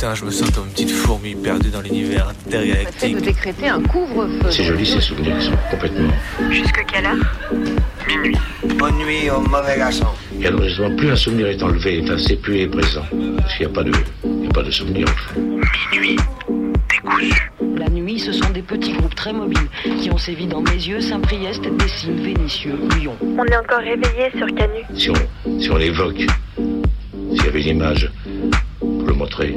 Putain, je me sens comme une petite fourmi perdue dans l'univers intergalactique. de décréter un couvre-feu. C'est joli ces souvenirs qui sont complètement. Jusque quelle heure? Minuit. Bonne nuit au mauvais garçon. Et alors justement, plus un souvenir est enlevé, enfin, c'est plus est présent. Parce qu'il n'y a pas de, il y a pas de souvenir en fait. Minuit. Décousu. La nuit, ce sont des petits groupes très mobiles qui ont sévi dans mes yeux, Saint-Priest, Dessines, Vénitieux, Lyon. On est encore réveillé sur Canu. Si on, si on l'évoque, s'il y avait une image pour le montrer,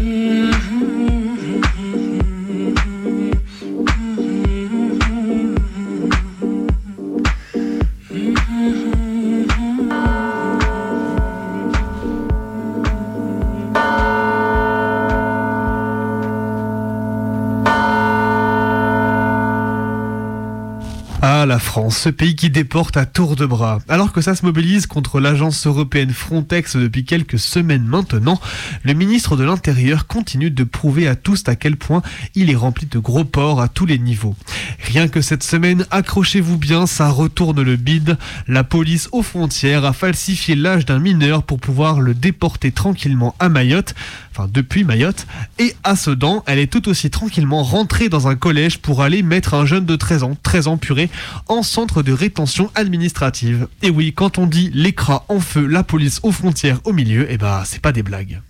France, ce pays qui déporte à tour de bras. Alors que ça se mobilise contre l'agence européenne Frontex depuis quelques semaines maintenant, le ministre de l'Intérieur continue de prouver à tous à quel point il est rempli de gros porcs à tous les niveaux. Rien que cette semaine, accrochez-vous bien, ça retourne le bide. La police aux frontières a falsifié l'âge d'un mineur pour pouvoir le déporter tranquillement à Mayotte, enfin depuis Mayotte, et à Sedan, elle est tout aussi tranquillement rentrée dans un collège pour aller mettre un jeune de 13 ans, 13 ans puré, en centre de rétention administrative. Et oui, quand on dit l'écras en feu, la police aux frontières au milieu, eh bah c'est pas des blagues.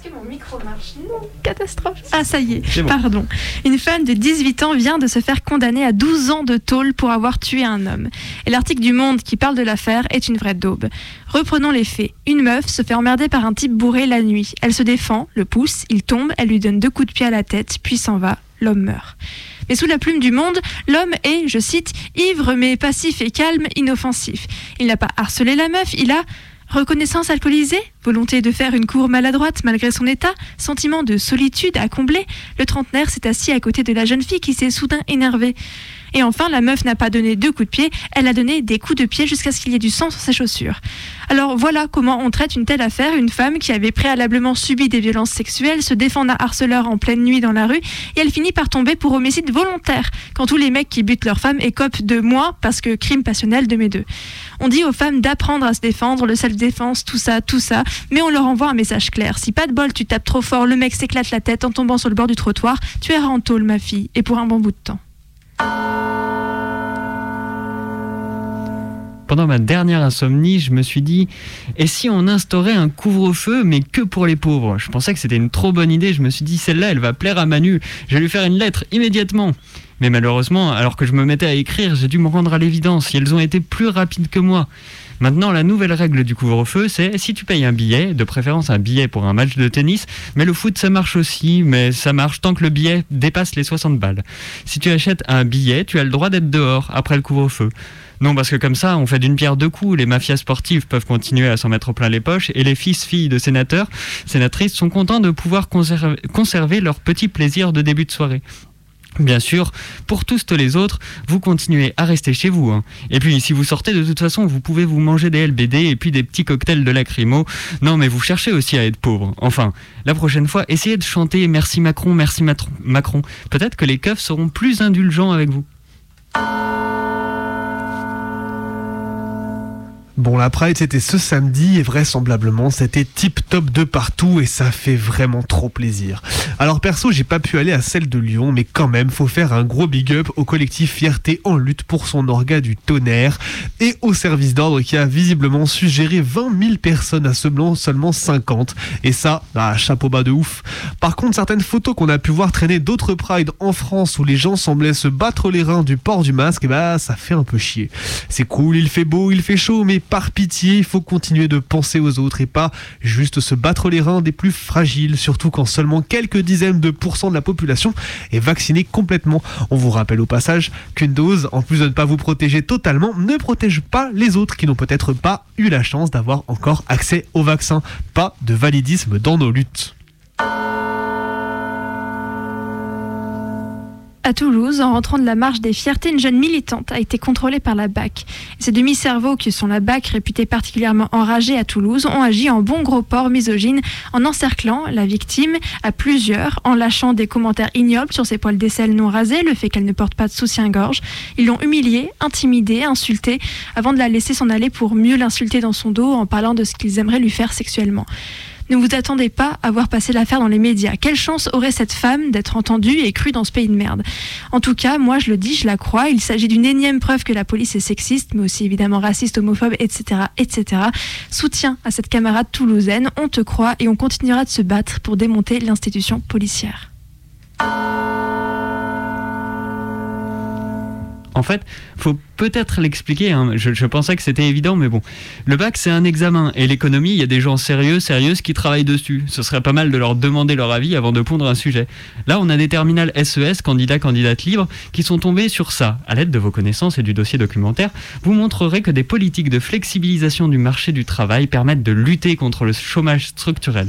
Est-ce que mon micro marche? Non, catastrophe. Ah, ça y est, bon. pardon. Une femme de 18 ans vient de se faire condamner à 12 ans de tôle pour avoir tué un homme. Et l'article du Monde qui parle de l'affaire est une vraie daube. Reprenons les faits. Une meuf se fait emmerder par un type bourré la nuit. Elle se défend, le pousse, il tombe, elle lui donne deux coups de pied à la tête, puis s'en va. L'homme meurt. Mais sous la plume du monde, l'homme est, je cite, ivre mais passif et calme, inoffensif. Il n'a pas harcelé la meuf, il a reconnaissance alcoolisée, volonté de faire une cour maladroite malgré son état, sentiment de solitude à combler. Le trentenaire s'est assis à côté de la jeune fille qui s'est soudain énervée. Et enfin, la meuf n'a pas donné deux coups de pied, elle a donné des coups de pied jusqu'à ce qu'il y ait du sang sur ses chaussures. Alors voilà comment on traite une telle affaire, une femme qui avait préalablement subi des violences sexuelles, se défend d'un harceleur en pleine nuit dans la rue, et elle finit par tomber pour homicide volontaire, quand tous les mecs qui butent leur femme écopent de moi, parce que crime passionnel de mes deux. On dit aux femmes d'apprendre à se défendre, le self-défense, tout ça, tout ça, mais on leur envoie un message clair. Si pas de bol, tu tapes trop fort, le mec s'éclate la tête en tombant sur le bord du trottoir, tu es en tôle, ma fille, et pour un bon bout de temps. Pendant ma dernière insomnie, je me suis dit, et si on instaurait un couvre-feu, mais que pour les pauvres? Je pensais que c'était une trop bonne idée, je me suis dit, celle-là, elle va plaire à Manu, je vais lui faire une lettre immédiatement. Mais malheureusement, alors que je me mettais à écrire, j'ai dû me rendre à l'évidence, et elles ont été plus rapides que moi. Maintenant, la nouvelle règle du couvre-feu, c'est si tu payes un billet, de préférence un billet pour un match de tennis, mais le foot ça marche aussi, mais ça marche tant que le billet dépasse les 60 balles. Si tu achètes un billet, tu as le droit d'être dehors après le couvre-feu. Non, parce que comme ça, on fait d'une pierre deux coups. Les mafias sportives peuvent continuer à s'en mettre plein les poches et les fils, filles de sénateurs, sénatrices sont contents de pouvoir conserver, conserver leur petit plaisir de début de soirée. Bien sûr, pour tous les autres, vous continuez à rester chez vous. hein. Et puis, si vous sortez, de toute façon, vous pouvez vous manger des LBD et puis des petits cocktails de lacrymo. Non, mais vous cherchez aussi à être pauvre. Enfin, la prochaine fois, essayez de chanter Merci Macron, merci Macron. Peut-être que les keufs seront plus indulgents avec vous. Bon, la Pride, c'était ce samedi et vraisemblablement, c'était tip top de partout et ça fait vraiment trop plaisir. Alors perso, j'ai pas pu aller à celle de Lyon, mais quand même, faut faire un gros big up au collectif Fierté en lutte pour son orga du tonnerre et au service d'ordre qui a visiblement su gérer 20 000 personnes à seulement, seulement 50. Et ça, ah, chapeau bas de ouf. Par contre, certaines photos qu'on a pu voir traîner d'autres Pride en France où les gens semblaient se battre les reins du port du masque, bah ça fait un peu chier. C'est cool, il fait beau, il fait chaud, mais par pitié, il faut continuer de penser aux autres et pas juste se battre les reins des plus fragiles, surtout quand seulement quelques dizaines de pourcents de la population est vaccinée complètement. On vous rappelle au passage qu'une dose, en plus de ne pas vous protéger totalement, ne protège pas les autres qui n'ont peut-être pas eu la chance d'avoir encore accès au vaccin. Pas de validisme dans nos luttes. À Toulouse, en rentrant de la marche des fiertés, une jeune militante a été contrôlée par la BAC. Ces demi-cerveaux, qui sont la BAC réputée particulièrement enragée à Toulouse, ont agi en bon gros porc misogyne en encerclant la victime à plusieurs, en lâchant des commentaires ignobles sur ses poils d'aisselle non rasés, le fait qu'elle ne porte pas de soutien-gorge. Ils l'ont humiliée, intimidée, insultée, avant de la laisser s'en aller pour mieux l'insulter dans son dos en parlant de ce qu'ils aimeraient lui faire sexuellement. Ne vous attendez pas à voir passer l'affaire dans les médias. Quelle chance aurait cette femme d'être entendue et crue dans ce pays de merde? En tout cas, moi je le dis, je la crois. Il s'agit d'une énième preuve que la police est sexiste, mais aussi évidemment raciste, homophobe, etc., etc. Soutien à cette camarade toulousaine. On te croit et on continuera de se battre pour démonter l'institution policière. En fait, faut peut-être l'expliquer. hein. Je, pensais que c'était évident, mais bon. Le bac, c'est un examen. Et l'économie, il y a des gens sérieux, sérieuses qui travaillent dessus. Ce serait pas mal de leur demander leur avis avant de pondre un sujet. Là, on a des terminales SES, candidats, candidates libres, qui sont tombés sur ça. À l'aide de vos connaissances et du dossier documentaire, vous montrerez que des politiques de flexibilisation du marché du travail permettent de lutter contre le chômage structurel.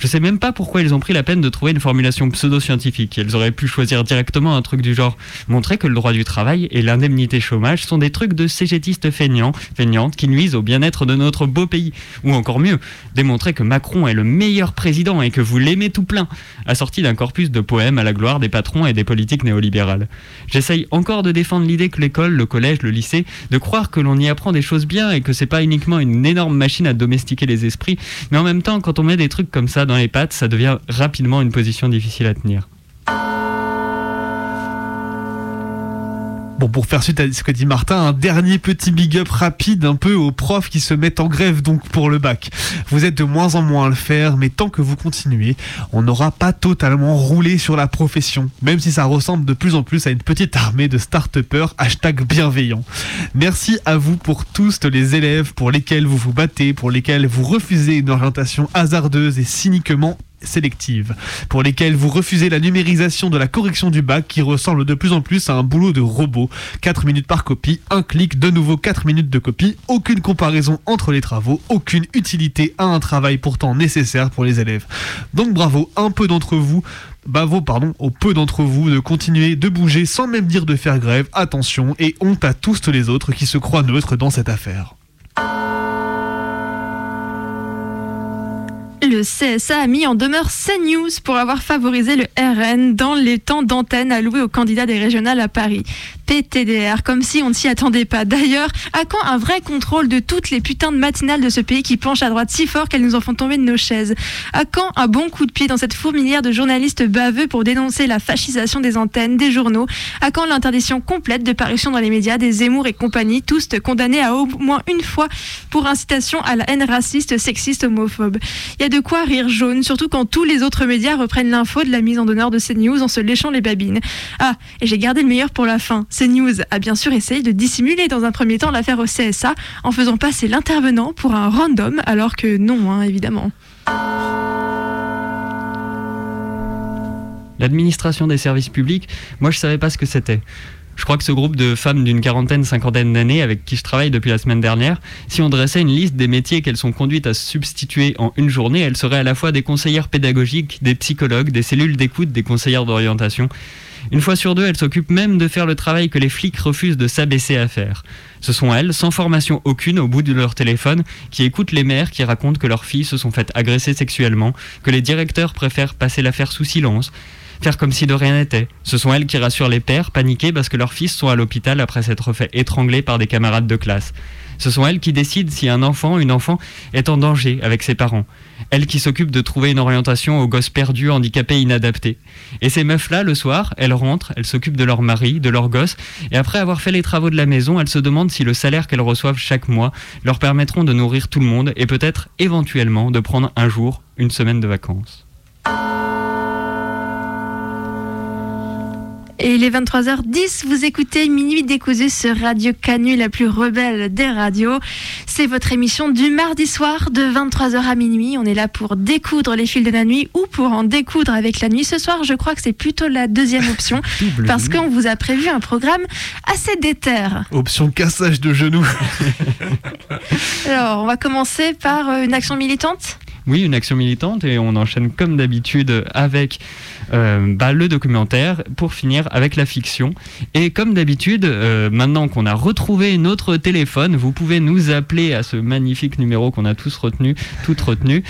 Je sais même pas pourquoi ils ont pris la peine de trouver une formulation pseudo-scientifique. Ils auraient pu choisir directement un truc du genre montrer que le droit du travail et l'indemnité chômage sont des trucs de cégétistes feignants, feignantes qui nuisent au bien-être de notre beau pays. Ou encore mieux, démontrer que Macron est le meilleur président et que vous l'aimez tout plein, assorti d'un corpus de poèmes à la gloire des patrons et des politiques néolibérales. J'essaye encore de défendre l'idée que l'école, le collège, le lycée, de croire que l'on y apprend des choses bien et que c'est pas uniquement une énorme machine à domestiquer les esprits, mais en même temps, quand on met des trucs comme ça dans les pattes, ça devient rapidement une position difficile à tenir. Bon, pour faire suite à ce que dit Martin, un dernier petit big up rapide un peu aux profs qui se mettent en grève donc pour le bac. Vous êtes de moins en moins à le faire, mais tant que vous continuez, on n'aura pas totalement roulé sur la profession, même si ça ressemble de plus en plus à une petite armée de start-upers hashtag bienveillants. Merci à vous pour tous les élèves pour lesquels vous vous battez, pour lesquels vous refusez une orientation hasardeuse et cyniquement sélective, pour lesquelles vous refusez la numérisation de la correction du bac qui ressemble de plus en plus à un boulot de robot. 4 minutes par copie, un clic, de nouveau 4 minutes de copie, aucune comparaison entre les travaux, aucune utilité à un travail pourtant nécessaire pour les élèves. Donc bravo, un peu d'entre vous Bravo, pardon, au peu d'entre vous de continuer de bouger sans même dire de faire grève. Attention et honte à tous les autres qui se croient neutres dans cette affaire. Le CSA a mis en demeure CNews pour avoir favorisé le RN dans les temps d'antenne alloués aux candidats des régionales à Paris. PTDR, comme si on ne s'y attendait pas. D'ailleurs, à quand un vrai contrôle de toutes les putains de matinales de ce pays qui penchent à droite si fort qu'elles nous en font tomber de nos chaises À quand un bon coup de pied dans cette fourmilière de journalistes baveux pour dénoncer la fascisation des antennes, des journaux À quand l'interdiction complète de parution dans les médias des Zemmour et compagnie, tous condamnés à au moins une fois pour incitation à la haine raciste, sexiste, homophobe Il y a de quoi rire jaune, surtout quand tous les autres médias reprennent l'info de la mise en honneur de CNews en se léchant les babines. Ah, et j'ai gardé le meilleur pour la fin. CNews a bien sûr essayé de dissimuler dans un premier temps l'affaire au CSA en faisant passer l'intervenant pour un random, alors que non, hein, évidemment. L'administration des services publics, moi je savais pas ce que c'était. Je crois que ce groupe de femmes d'une quarantaine, cinquantaine d'années avec qui je travaille depuis la semaine dernière, si on dressait une liste des métiers qu'elles sont conduites à substituer en une journée, elles seraient à la fois des conseillères pédagogiques, des psychologues, des cellules d'écoute, des conseillères d'orientation. Une fois sur deux, elles s'occupent même de faire le travail que les flics refusent de s'abaisser à faire. Ce sont elles, sans formation aucune au bout de leur téléphone, qui écoutent les mères qui racontent que leurs filles se sont faites agresser sexuellement, que les directeurs préfèrent passer l'affaire sous silence, faire comme si de rien n'était. Ce sont elles qui rassurent les pères, paniqués parce que leurs fils sont à l'hôpital après s'être fait étrangler par des camarades de classe. Ce sont elles qui décident si un enfant, une enfant, est en danger avec ses parents. Elles qui s'occupent de trouver une orientation aux gosses perdus, handicapés, inadaptés. Et ces meufs-là, le soir, elles rentrent, elles s'occupent de leur mari, de leurs gosses, et après avoir fait les travaux de la maison, elles se demandent si le salaire qu'elles reçoivent chaque mois leur permettront de nourrir tout le monde et peut-être éventuellement de prendre un jour, une semaine de vacances. Et il est 23h10, vous écoutez Minuit décousu sur Radio Canu, la plus rebelle des radios. C'est votre émission du mardi soir de 23h à minuit. On est là pour découdre les fils de la nuit ou pour en découdre avec la nuit. Ce soir, je crois que c'est plutôt la deuxième option parce qu'on vous a prévu un programme assez déter. Option cassage de genoux. Alors, on va commencer par euh, une action militante. Oui, une action militante et on enchaîne comme d'habitude avec euh, bah, le documentaire pour finir avec la fiction. Et comme d'habitude, euh, maintenant qu'on a retrouvé notre téléphone, vous pouvez nous appeler à ce magnifique numéro qu'on a tous retenu, toutes retenu.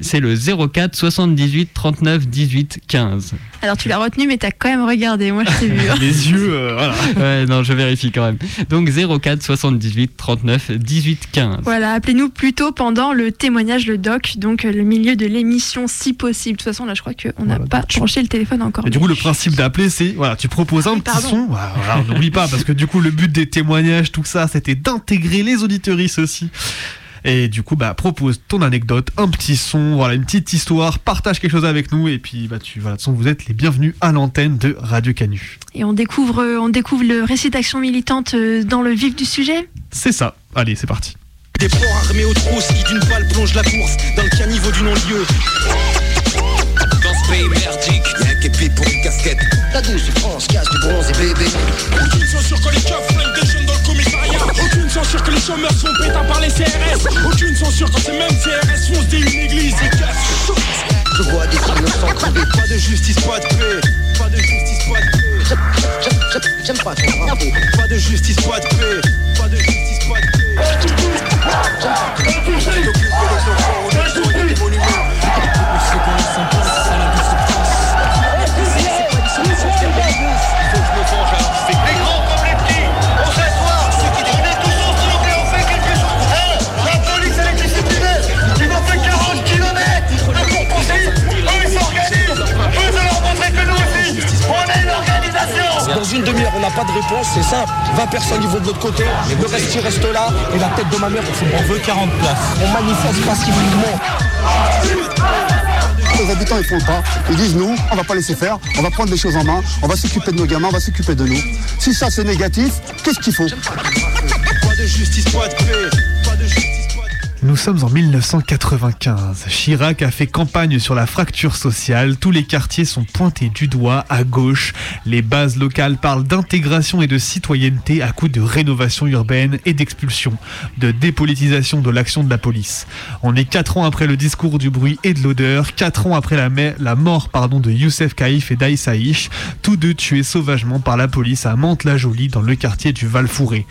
C'est le 04 78 39 18 15. Alors tu l'as retenu, mais t'as quand même regardé. Moi, je t'ai vu. hein. Les yeux, euh, voilà. Ouais, non, je vérifie quand même. Donc 04 78 39 18 15. Voilà, appelez-nous plutôt pendant le témoignage, le doc, donc euh, le milieu de l'émission si possible. De toute façon, là, je crois qu'on n'a Voilà, pas donc tu- branché le téléphone encore. Et du coup, le principe d'appeler, c'est voilà, tu proposes un petit son. Voilà, n'oublie pas parce que du coup, le but des témoignages, tout ça, c'était d'intégrer les auditeuristes aussi. Et du coup, bah, propose ton anecdote, un petit son, voilà, une petite histoire, partage quelque chose avec nous, et puis, bah, tu, voilà, de toute façon, vous êtes les bienvenus à l'antenne de Radio Canu. Et on découvre, on découvre le récit d'action militante euh, dans le vif du sujet? C'est ça. Allez, c'est parti. Des porcs armés aux trousses qui d'une balle plongent la course dans le caniveau du non-lieu. Dans ce pays merdique, y'a un pour une casquette. La douce France casse du bronze et bébé. Aucune censure que les keufs flinguent des jeunes dans le commissariat. Aucune censure que les chômeurs sont pétins par les CRS. Aucune censure quand ces mêmes CRS foncent des une église et cassent. Je vois des innocents crever. Pas de justice, pas de paix. Pas de justice, pas de paix. J'aime- pas ton. Pas de justice, pas de paix. Pas de justice, simple. 20 personnes, ils vont de l'autre côté. Le reste, il reste là. Et la tête de ma mère, on veut 40 places. On manifeste pacifiquement. Les habitants ils font pas, ils disent nous, on va pas laisser faire, on va prendre les choses en main, on va s'occuper de nos gamins, on va s'occuper de nous. Si ça c'est négatif, qu'est-ce qu'il faut Pas de justice, pas de paix. Sommes en 1995. Chirac a fait campagne sur la fracture sociale. Tous les quartiers sont pointés du doigt à gauche. Les bases locales parlent d'intégration et de citoyenneté à coup de rénovation urbaine et d'expulsion, de dépolitisation de l'action de la police. On est quatre ans après le discours du bruit et de l'odeur, quatre ans après la, mort pardon, de Youssef Kaïf et d'Aïssaïch, tous deux tués sauvagement par la police à Mantes-la-Jolie dans le quartier du Val-Fouré.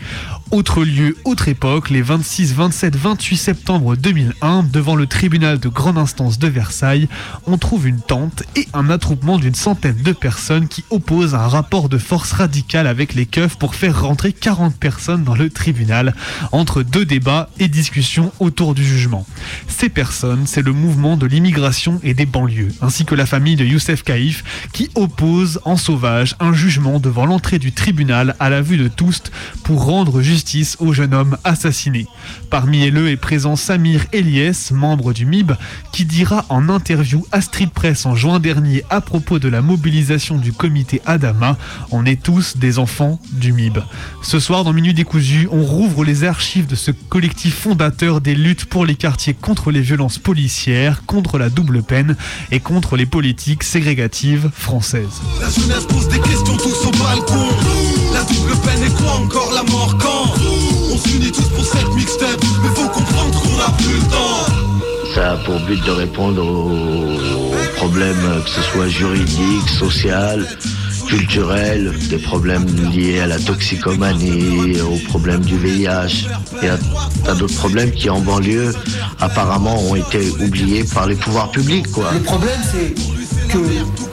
Autre lieu, autre époque, les 26, 27, 28 septembre 2001, devant le tribunal de grande instance de Versailles, on trouve une tente et un attroupement d'une centaine de personnes qui opposent un rapport de force radical avec les keufs pour faire rentrer 40 personnes dans le tribunal, entre deux débats et discussions autour du jugement. Ces personnes, c'est le mouvement de l'immigration et des banlieues, ainsi que la famille de Youssef Kaïf, qui oppose en sauvage un jugement devant l'entrée du tribunal à la vue de tous pour rendre justice au jeune homme assassiné. Parmi eux est présent Samir Eliès, membre du MIB, qui dira en interview à Street Press en juin dernier à propos de la mobilisation du comité Adama On est tous des enfants du MIB. Ce soir, dans Minuit décousu, on rouvre les archives de ce collectif fondateur des luttes pour les quartiers contre les violences policières, contre la double peine et contre les politiques ségrégatives françaises. La jeunesse pose des questions. La double peine encore? La mort quand? On s'unit tous pour cette mixtape, mais faut comprendre qu'on a plus le temps. Ça a pour but de répondre aux problèmes, que ce soit juridiques, social, culturels, des problèmes liés à la toxicomanie, aux problèmes du VIH et à tas d'autres problèmes qui en banlieue apparemment ont été oubliés par les pouvoirs publics quoi. Le problème, c'est que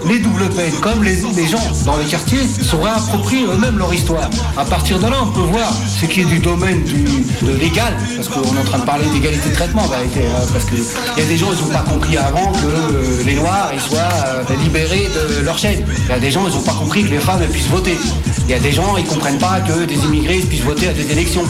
les doubles peines, comme les, gens dans les quartiers, se réapproprient eux-mêmes leur histoire. À partir de là, on peut voir ce qui est du domaine du, de légal, parce qu'on est en train de parler d'égalité de traitement, hein, parce qu'il y a des gens, ils n'ont pas compris avant que euh, les Noirs soient euh, libérés de leur chaîne. Il y a des gens, ils n'ont pas compris que les femmes puissent voter. Il y a des gens, ils comprennent pas que des immigrés puissent voter à des élections.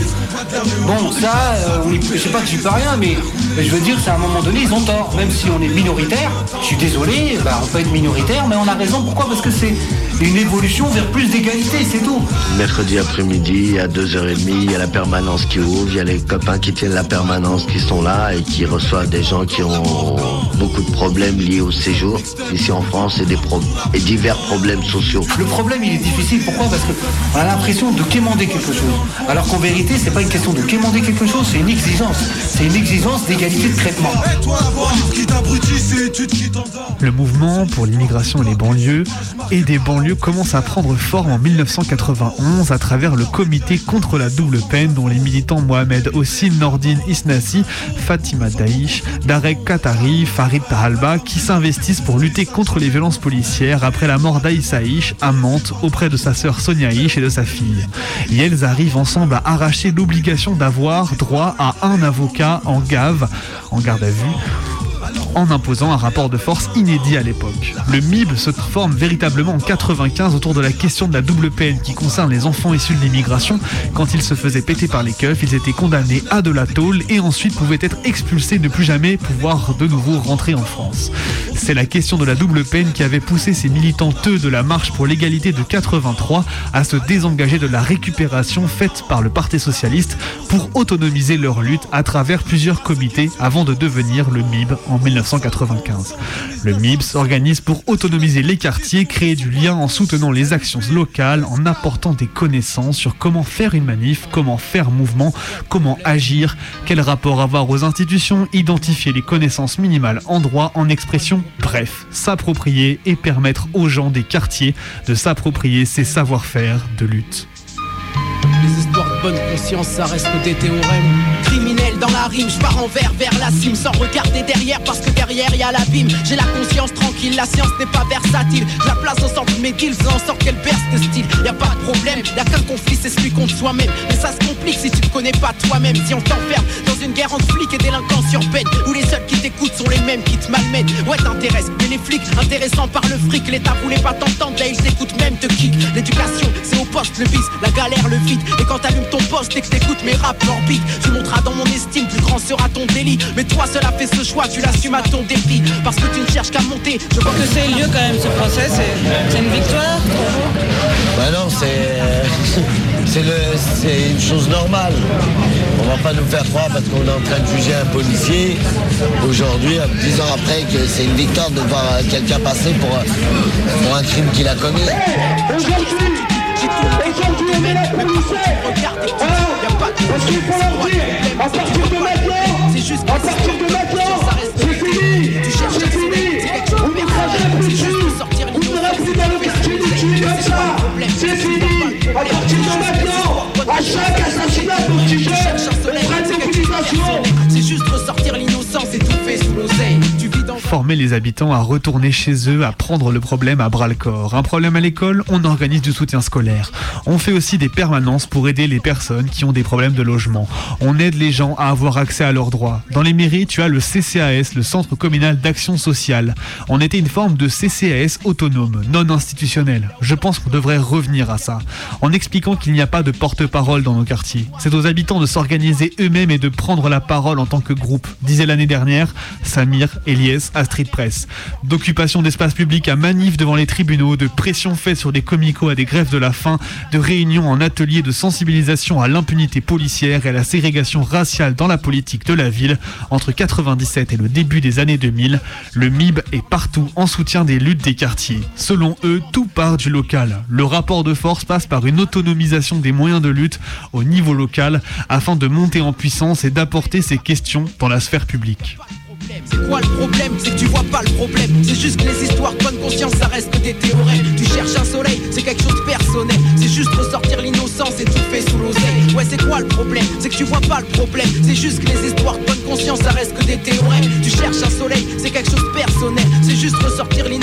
Bon, ça, euh, je sais pas que j'y peux rien, mais je veux dire, c'est à un moment donné, ils ont tort. Même si on est minoritaire, je suis désolé, bah, être minoritaire, mais on a raison. Pourquoi? Parce que c'est une évolution vers plus d'égalité, c'est tout. Mercredi après-midi, à 2h30, il y a la permanence qui ouvre, il y a les copains qui tiennent la permanence qui sont là et qui reçoivent des gens qui ont beaucoup de problèmes liés au séjour ici en France et, des pro- et divers problèmes sociaux. Le problème, il est difficile. Pourquoi? Parce qu'on a l'impression de quémander quelque chose. Alors qu'en vérité, c'est pas une question de quémander quelque chose, c'est une exigence. C'est une exigence d'égalité de traitement. Le mouvement pour l'immigration et les banlieues et des banlieues commence à prendre forme en 1991 à travers le comité contre la double peine dont les militants Mohamed Hossin Nordin Isnassi, Fatima Daïch, Darek Katari, Farid Tahalba qui s'investissent pour lutter contre les violences policières après la mort d'Aïssa à Mantes auprès de sa sœur Sonia Ish et de sa fille. Et elles arrivent ensemble à arracher l'obligation d'avoir droit à un avocat en gave, en garde à vue, en imposant un rapport de force inédit à l'époque. Le MIB se forme véritablement en 95 autour de la question de la double peine qui concerne les enfants issus de l'immigration. Quand ils se faisaient péter par les keufs, ils étaient condamnés à de la tôle et ensuite pouvaient être expulsés, ne plus jamais pouvoir de nouveau rentrer en France. C'est la question de la double peine qui avait poussé ces militanteux de la marche pour l'égalité de 83 à se désengager de la récupération faite par le Parti socialiste pour autonomiser leur lutte à travers plusieurs comités avant de devenir le MIB en 1995. Le MIB s'organise pour autonomiser les quartiers, créer du lien en soutenant les actions locales, en apportant des connaissances sur comment faire une manif, comment faire mouvement, comment agir, quel rapport avoir aux institutions, identifier les connaissances minimales en droit, en expression, bref, s'approprier et permettre aux gens des quartiers de s'approprier ces savoir-faire de lutte. Dans la rime, je pars en vert vers la cime sans regarder derrière parce que derrière y a l'abîme. J'ai la conscience tranquille, la science n'est pas versatile. La place au centre mes deals, en sorte qu'elle berce de style. Y a pas de problème, y a qu'un conflit, c'est celui contre soi-même. Mais ça se complique si tu te connais pas toi-même. Si on t'enferme dans une guerre entre flics et délinquants sur peine, où les seuls qui t'écoutent sont les mêmes qui te malmènent. Ouais, t'intéresses, mais les flics intéressants par le fric, l'État voulait pas t'entendre, là ils t'écoutent même te kick. L'éducation, c'est au poste le vice, la galère le vide. Et quand t'allumes ton poste et que t'écoutes mes raps orbite, tu monteras dans mon estime, plus grand sera ton délit. Mais toi seul a fait ce choix, tu l'assumes à ton défi. Parce que tu ne cherches qu'à monter. Je vois que c'est lieu quand même ce procès, c'est une victoire Bah non, c'est c'est le- c'est une chose normale. On va pas nous faire croire parce qu'on est en train de juger un policier aujourd'hui, dix ans après, que c'est une victoire de voir quelqu'un passer pour, pour un crime qu'il a commis. Aujourd'hui, on est là pour nous Parce qu'il faut leur dire, à partir de maintenant, à partir de maintenant, c'est fini, c'est fini, on ne jamais plus dessus, ne sera plus dans le quartier du tuer comme ça, c'est fini, à partir de maintenant, à chaque assassinat dont tu jettes, on fera une mobilisation. Former les habitants à retourner chez eux, à prendre le problème à bras le corps. Un problème à l'école, on organise du soutien scolaire. On fait aussi des permanences pour aider les personnes qui ont des problèmes de logement. On aide les gens à avoir accès à leurs droits. Dans les mairies, tu as le CCAS, le Centre communal d'action sociale. On était une forme de CCAS autonome, non institutionnel. Je pense qu'on devrait revenir à ça, en expliquant qu'il n'y a pas de porte-parole dans nos quartiers. C'est aux habitants de s'organiser eux-mêmes et de prendre la parole en tant que groupe, disait l'année dernière Samir Eliès à Street Press. D'occupation d'espace public à manif devant les tribunaux, de pression faite sur des comicos à des grèves de la faim, de réunions en ateliers de sensibilisation à l'impunité policière et à la ségrégation raciale dans la politique de la ville. Entre 97 et le début des années 2000, le MIB est partout en soutien des luttes des quartiers. Selon eux, tout part du local. Le rapport de force passe par une autonomisation des moyens de lutte au niveau local afin de monter en puissance et d'apporter ces questions dans la sphère publique. C'est quoi le problème C'est que tu vois pas le problème. C'est juste que les histoires de bonne conscience, ça reste que des théorèmes. Tu cherches un soleil, c'est quelque chose de personnel. C'est juste ressortir l'innocence et tout fait sous l'oseille. Ouais, c'est quoi le problème C'est que tu vois pas le problème. C'est juste que les histoires de bonne conscience, ça reste que des théorèmes. Tu cherches un soleil, c'est quelque chose de personnel. C'est juste ressortir l'innocence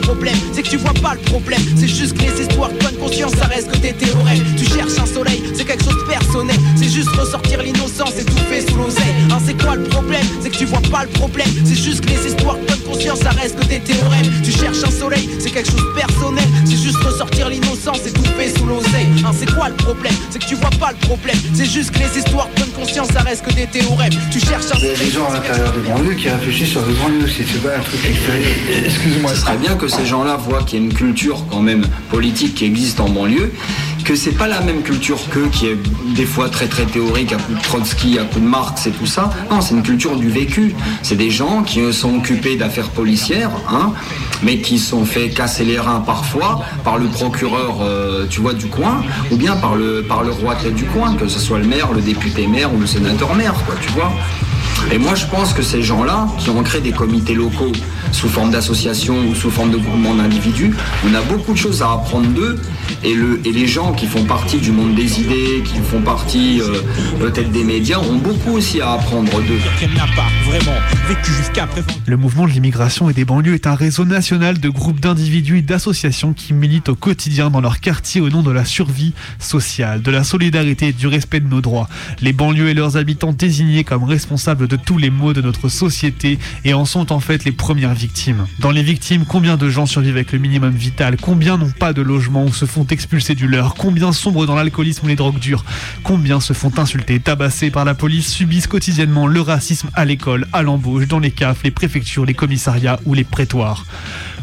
le problème C'est que tu vois pas le problème. C'est juste que les histoires de bonne conscience, ça reste que des théorèmes. Tu cherches un soleil, c'est quelque chose de personnel. C'est juste ressortir l'innocence et tout fait sous l'oseille. Hein, c'est quoi le problème? C'est que tu vois pas le problème. C'est juste que les histoires de bonne conscience, ça reste que des théorèmes. Tu cherches un soleil, c'est quelque chose de personnel. C'est juste ressortir l'innocence et tout fait sous l'oseille. Hein, c'est quoi le problème? C'est que tu vois pas le problème. C'est juste que les histoires de bonne conscience, ça reste que des théorèmes. Tu cherches un Il y a des gens à l'intérieur des banlieues qui réfléchissent sur les banlieues aussi, c'est pas un truc extérieur. Excuse-moi. Ce serait bien que ces gens-là voient qu'il y a une culture quand même politique qui existe en banlieue, que c'est pas la même culture qu'eux qui est des fois très très théorique à coup de Trotsky, à coup de Marx et tout ça. Non, c'est une culture du vécu. C'est des gens qui sont occupés d'affaires policières, hein, mais qui sont fait casser les reins parfois par le procureur, euh, tu vois, du coin, ou bien par le par le roi du coin, que ce soit le maire, le député maire ou le sénateur maire, quoi, tu vois. Et moi, je pense que ces gens-là, qui ont créé des comités locaux sous forme d'associations ou sous forme de groupements d'individus, on a beaucoup de choses à apprendre d'eux. Et, le, et les gens qui font partie du monde des idées, qui font partie euh, peut-être des médias, ont beaucoup aussi à apprendre d'eux. qu'elle n'a pas vraiment vécu jusqu'à présent. Le mouvement de l'immigration et des banlieues est un réseau national de groupes d'individus et d'associations qui militent au quotidien dans leur quartier au nom de la survie sociale, de la solidarité et du respect de nos droits. Les banlieues et leurs habitants désignés comme responsables de tous les maux de notre société et en sont en fait les premières victimes. Dans les victimes, combien de gens survivent avec le minimum vital? Combien n'ont pas de logement ou se font expulser du leur. Combien sombrent dans l'alcoolisme ou les drogues dures. Combien se font insulter, tabasser par la police, subissent quotidiennement le racisme à l'école, à l'embauche, dans les CAF, les préfectures, les commissariats ou les prétoires.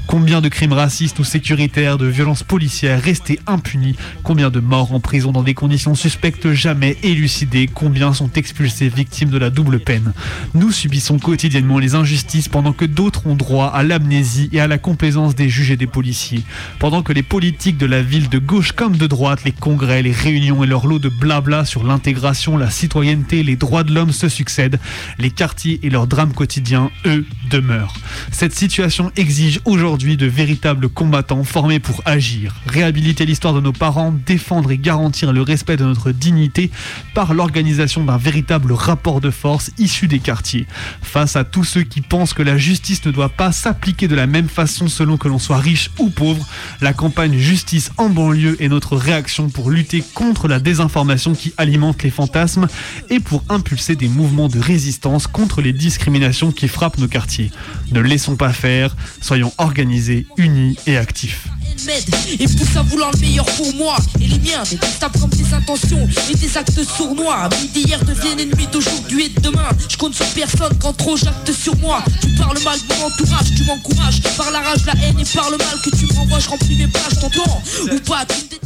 Combien de crimes racistes ou sécuritaires, de violences policières restés impunis. Combien de morts en prison dans des conditions suspectes jamais élucidées. Combien sont expulsés victimes de la double peine. Nous subissons quotidiennement les injustices pendant que d'autres ont droit à l'amnésie et à la complaisance des juges et des policiers. Pendant que les politiques de la ville de gauche comme de droite, les congrès, les réunions et leur lot de blabla sur l'intégration, la citoyenneté, les droits de l'homme se succèdent, les quartiers et leurs drames quotidiens, eux, demeurent. Cette situation exige aujourd'hui de véritables combattants formés pour agir, réhabiliter l'histoire de nos parents, défendre et garantir le respect de notre dignité par l'organisation d'un véritable rapport de force issu des quartiers. Face à tous ceux qui pensent que la justice ne doit pas s'appliquer de la même façon selon que l'on soit riche ou pauvre, la campagne Justice en banlieue est notre réaction pour lutter contre la désinformation qui alimente les fantasmes et pour impulser des mouvements de résistance contre les discriminations qui frappent nos quartiers. Ne laissons pas faire, soyons organisés, unis et actifs. M'aide et pousse à vouloir le meilleur pour moi et les miens, détestables comme tes intentions et tes actes sournois. Amis d'hier deviennent ennemis d'aujourd'hui et de demain. Je compte sur personne quand trop j'acte sur moi. Tu parles mal de mon entourage, tu m'encourages par la rage, la haine et par le mal que tu me renvoies. Je remplis mes pages, t'entends ou pas tu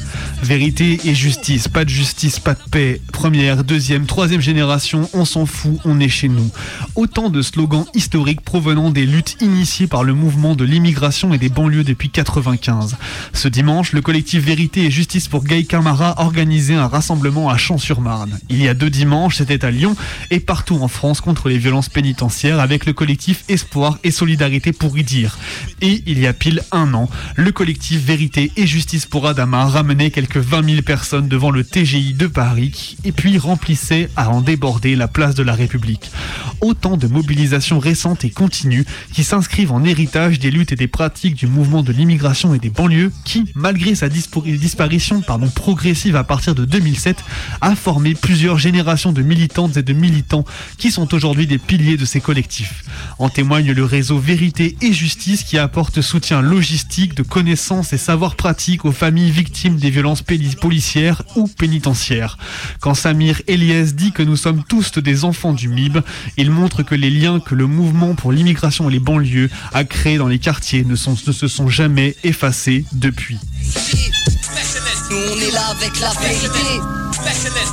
Vérité et justice, pas de justice, pas de paix. Première, deuxième, troisième génération, on s'en fout, on est chez nous. Autant de slogans historiques provenant des luttes initiées par le mouvement de l'immigration et des banlieues depuis 95. Ce dimanche, le collectif Vérité et Justice pour Gay Camara organisait un rassemblement à Champs-sur-Marne. Il y a deux dimanches, c'était à Lyon et partout en France contre les violences pénitentiaires avec le collectif Espoir et Solidarité pour y. Et il y a pile un an, le collectif Vérité et Justice pour Adama ramenait quelques 20 000 personnes devant le TGI de Paris et puis remplissait à en déborder la place de la République. Autant de mobilisations récentes et continues qui s'inscrivent en héritage des luttes et des pratiques du mouvement de l'immigration et des qui, malgré sa disparition progressive à partir de 2007, a formé plusieurs générations de militantes et de militants qui sont aujourd'hui des piliers de ces collectifs. En témoigne le réseau Vérité et Justice qui apporte soutien logistique, de connaissances et savoirs pratiques aux familles victimes des violences policières ou pénitentiaires. Quand Samir Eliès dit que nous sommes tous des enfants du MIB, il montre que les liens que le mouvement pour l'immigration et les banlieues a créés dans les quartiers ne se sont jamais effacés depuis. Nous on est là avec la vérité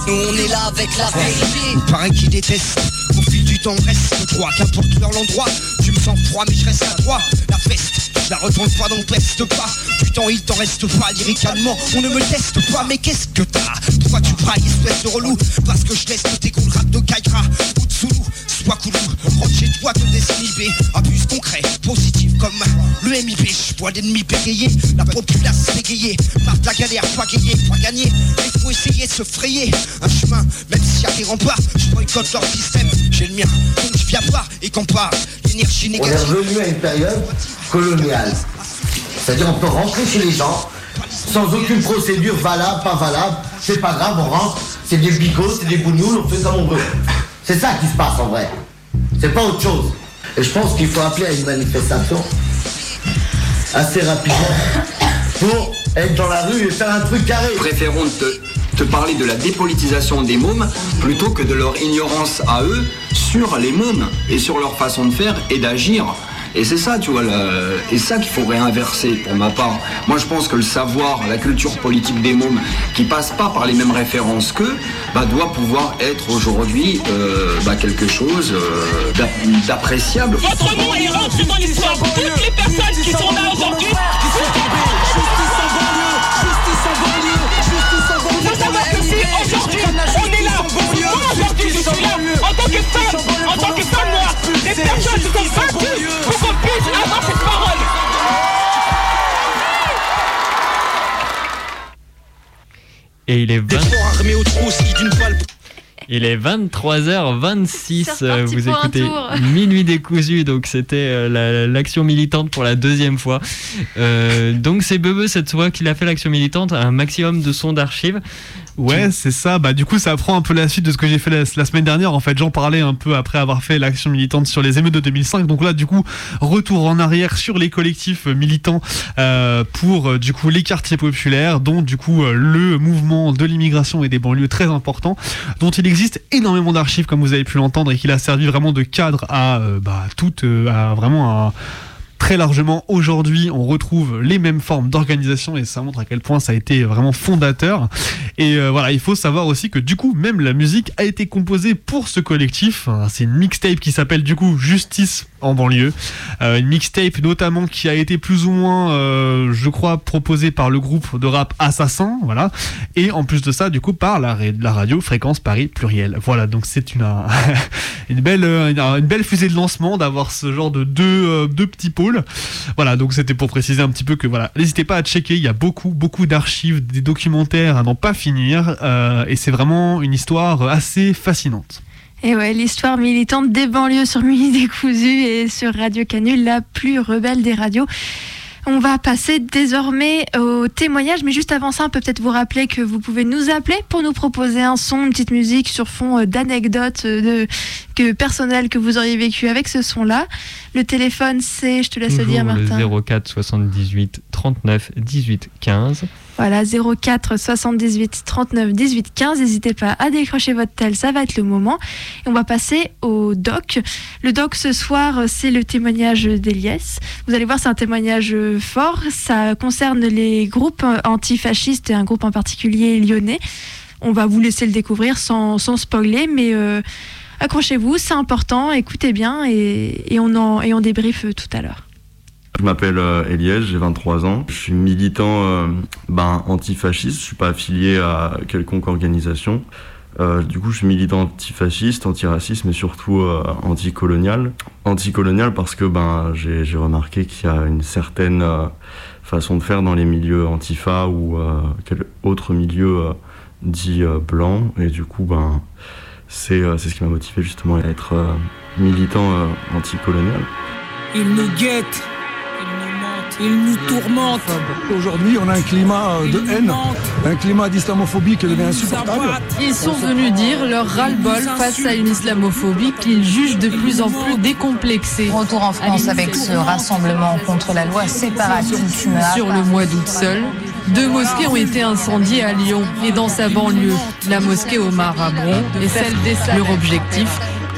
Nous on est là avec la vérité Il paraît qu'ils détestent. Au fil du temps, on reste droit. Qu'importe leur l'endroit, tu me sens froid, mais je reste à toi. La veste, je la retourne pas, donc peste pas. Du temps, il t'en reste pas. Lyricalement, on ne me teste pas, mais qu'est-ce que t'as? Pourquoi tu brailles, espèce de relou? Parce que je laisse tes gros de Kaira ou de. Sois coulou, rentre chez toi, te désinhiber. Abuse concret, positif comme le MIB. Je vois l'ennemi bégayer, la populace bégayée. Marre de la galère, pas gagner, pas gagner. Il faut essayer de se frayer un chemin, même s'il y a des remparts. Je boycotte leur système, j'ai le mien, donc je viens pas et qu'on parle l'énergie On est négative. revenu à une période coloniale. C'est-à-dire on peut rentrer chez les gens sans aucune procédure valable, pas valable. C'est pas grave, on rentre, c'est des bigots, c'est des bougnoules, on fait comme on veut. C'est ça qui se passe en vrai. C'est pas autre chose. Et je pense qu'il faut appeler à une manifestation assez rapidement pour être dans la rue et faire un truc carré. Préférons te, te parler de la dépolitisation des mômes plutôt que de leur ignorance à eux sur les mômes et sur leur façon de faire et d'agir. Et c'est ça, tu vois, le- et ça qu'il faut réinverser pour ma part. Moi, je pense que le savoir, la culture politique des mômes, qui passe pas par les mêmes références qu'eux, bah, doit pouvoir être aujourd'hui euh, bah, quelque chose euh, d'a- d'appréciable. Votre nom est rentré dans l'histoire. Toutes les personnes qui sont là aujourd'hui. Aujourd'hui on est là, moi aujourd'hui je suis là, tant que femme, en tant que femme noire, les personnes se sont battues pour qu'on puisse avoir cette parole. Et il est 20... armés aux trousses qui d'une balle Il est 23h26, C'est euh, reparti vous écoutez. Minuit décousu, donc c'était euh, la- l'action militante pour la deuxième fois. Euh, donc c'est Bebe cette fois qu'il a fait l'action militante, un maximum de sons d'archives. Ouais, c'est ça. Bah, du coup, ça prend un peu la suite de ce que j'ai fait la, la semaine dernière. En fait, j'en parlais un peu après avoir fait l'action militante sur les émeutes de 2005. Donc là, du coup, retour en arrière sur les collectifs militants euh, pour, euh, du coup, les quartiers populaires, dont, du coup, euh, le mouvement de l'immigration et des banlieues très important, dont il existe énormément d'archives, comme vous avez pu l'entendre, et qu'il a servi vraiment de cadre à, euh, bah, toute, euh, à vraiment un très largement aujourd'hui on retrouve les mêmes formes d'organisation et ça montre à quel point ça a été vraiment fondateur. Et euh, voilà il faut savoir aussi que du coup même la musique a été composée pour ce collectif. Hein, c'est une mixtape qui s'appelle du coup Justice en banlieue. Euh, une mixtape notamment qui a été plus ou moins euh, je crois proposée par le groupe de rap Assassin voilà. Et en plus de ça du coup par la, la radio Fréquence Paris Pluriel. Voilà donc c'est une, une belle une, belle fusée de lancement d'avoir ce genre de deux, euh, deux petits pôles. Voilà donc c'était pour préciser un petit peu que voilà n'hésitez pas à checker il y a beaucoup beaucoup d'archives des documentaires à n'en pas finir et c'est vraiment une histoire assez fascinante Et ouais, l'histoire militante des banlieues sur Mini Décousu et sur Radio Canu, la plus rebelle des radios. On va passer désormais au témoignage, mais juste avant ça, on peut peut-être vous rappeler que vous pouvez nous appeler pour nous proposer un son, une petite musique sur fond euh, d'anecdotes euh, de, que, personnelles que vous auriez vécu avec ce son-là. Le téléphone, c'est, je te laisse le dire, Martin. le 04 78 39 18 15. Voilà, 04 78 39 18 15. N'hésitez pas à décrocher votre tel, ça va être le moment. Et on va passer au doc. Le doc ce soir, c'est le témoignage d'Eliès. Vous allez voir, c'est un témoignage fort. Ça concerne les groupes antifascistes et un groupe en particulier lyonnais. On va vous laisser le découvrir sans, sans spoiler, mais euh, accrochez-vous, c'est important, écoutez bien et, et on, en, tout à l'heure. Je m'appelle euh, Eliès, j'ai 23 ans. Je suis militant euh, ben, antifasciste, je suis pas affilié à quelconque organisation. Euh, du coup, je suis militant antifasciste, antiraciste, mais surtout euh, anticolonial. Anticolonial parce que ben, j'ai remarqué qu'il y a une certaine euh, façon de faire dans les milieux antifa ou quel autre milieu dit blanc. Et du coup, ben, c'est ce qui m'a motivé justement à être militant anticolonial. Ils nous guettent, ils nous tourmentent. Aujourd'hui, on a un climat euh, de haine, un climat d'islamophobie qui devient insupportable. Ils sont venus dire leur ras-le-bol face à une islamophobie qu'ils jugent de plus en plus décomplexée. Retour en France avec ce rassemblement contre la loi séparatiste. Sur le mois d'août seul, deux mosquées ont été incendiées à Lyon et dans sa banlieue. La mosquée Omar Abron et celle d'Essal. Leur objectif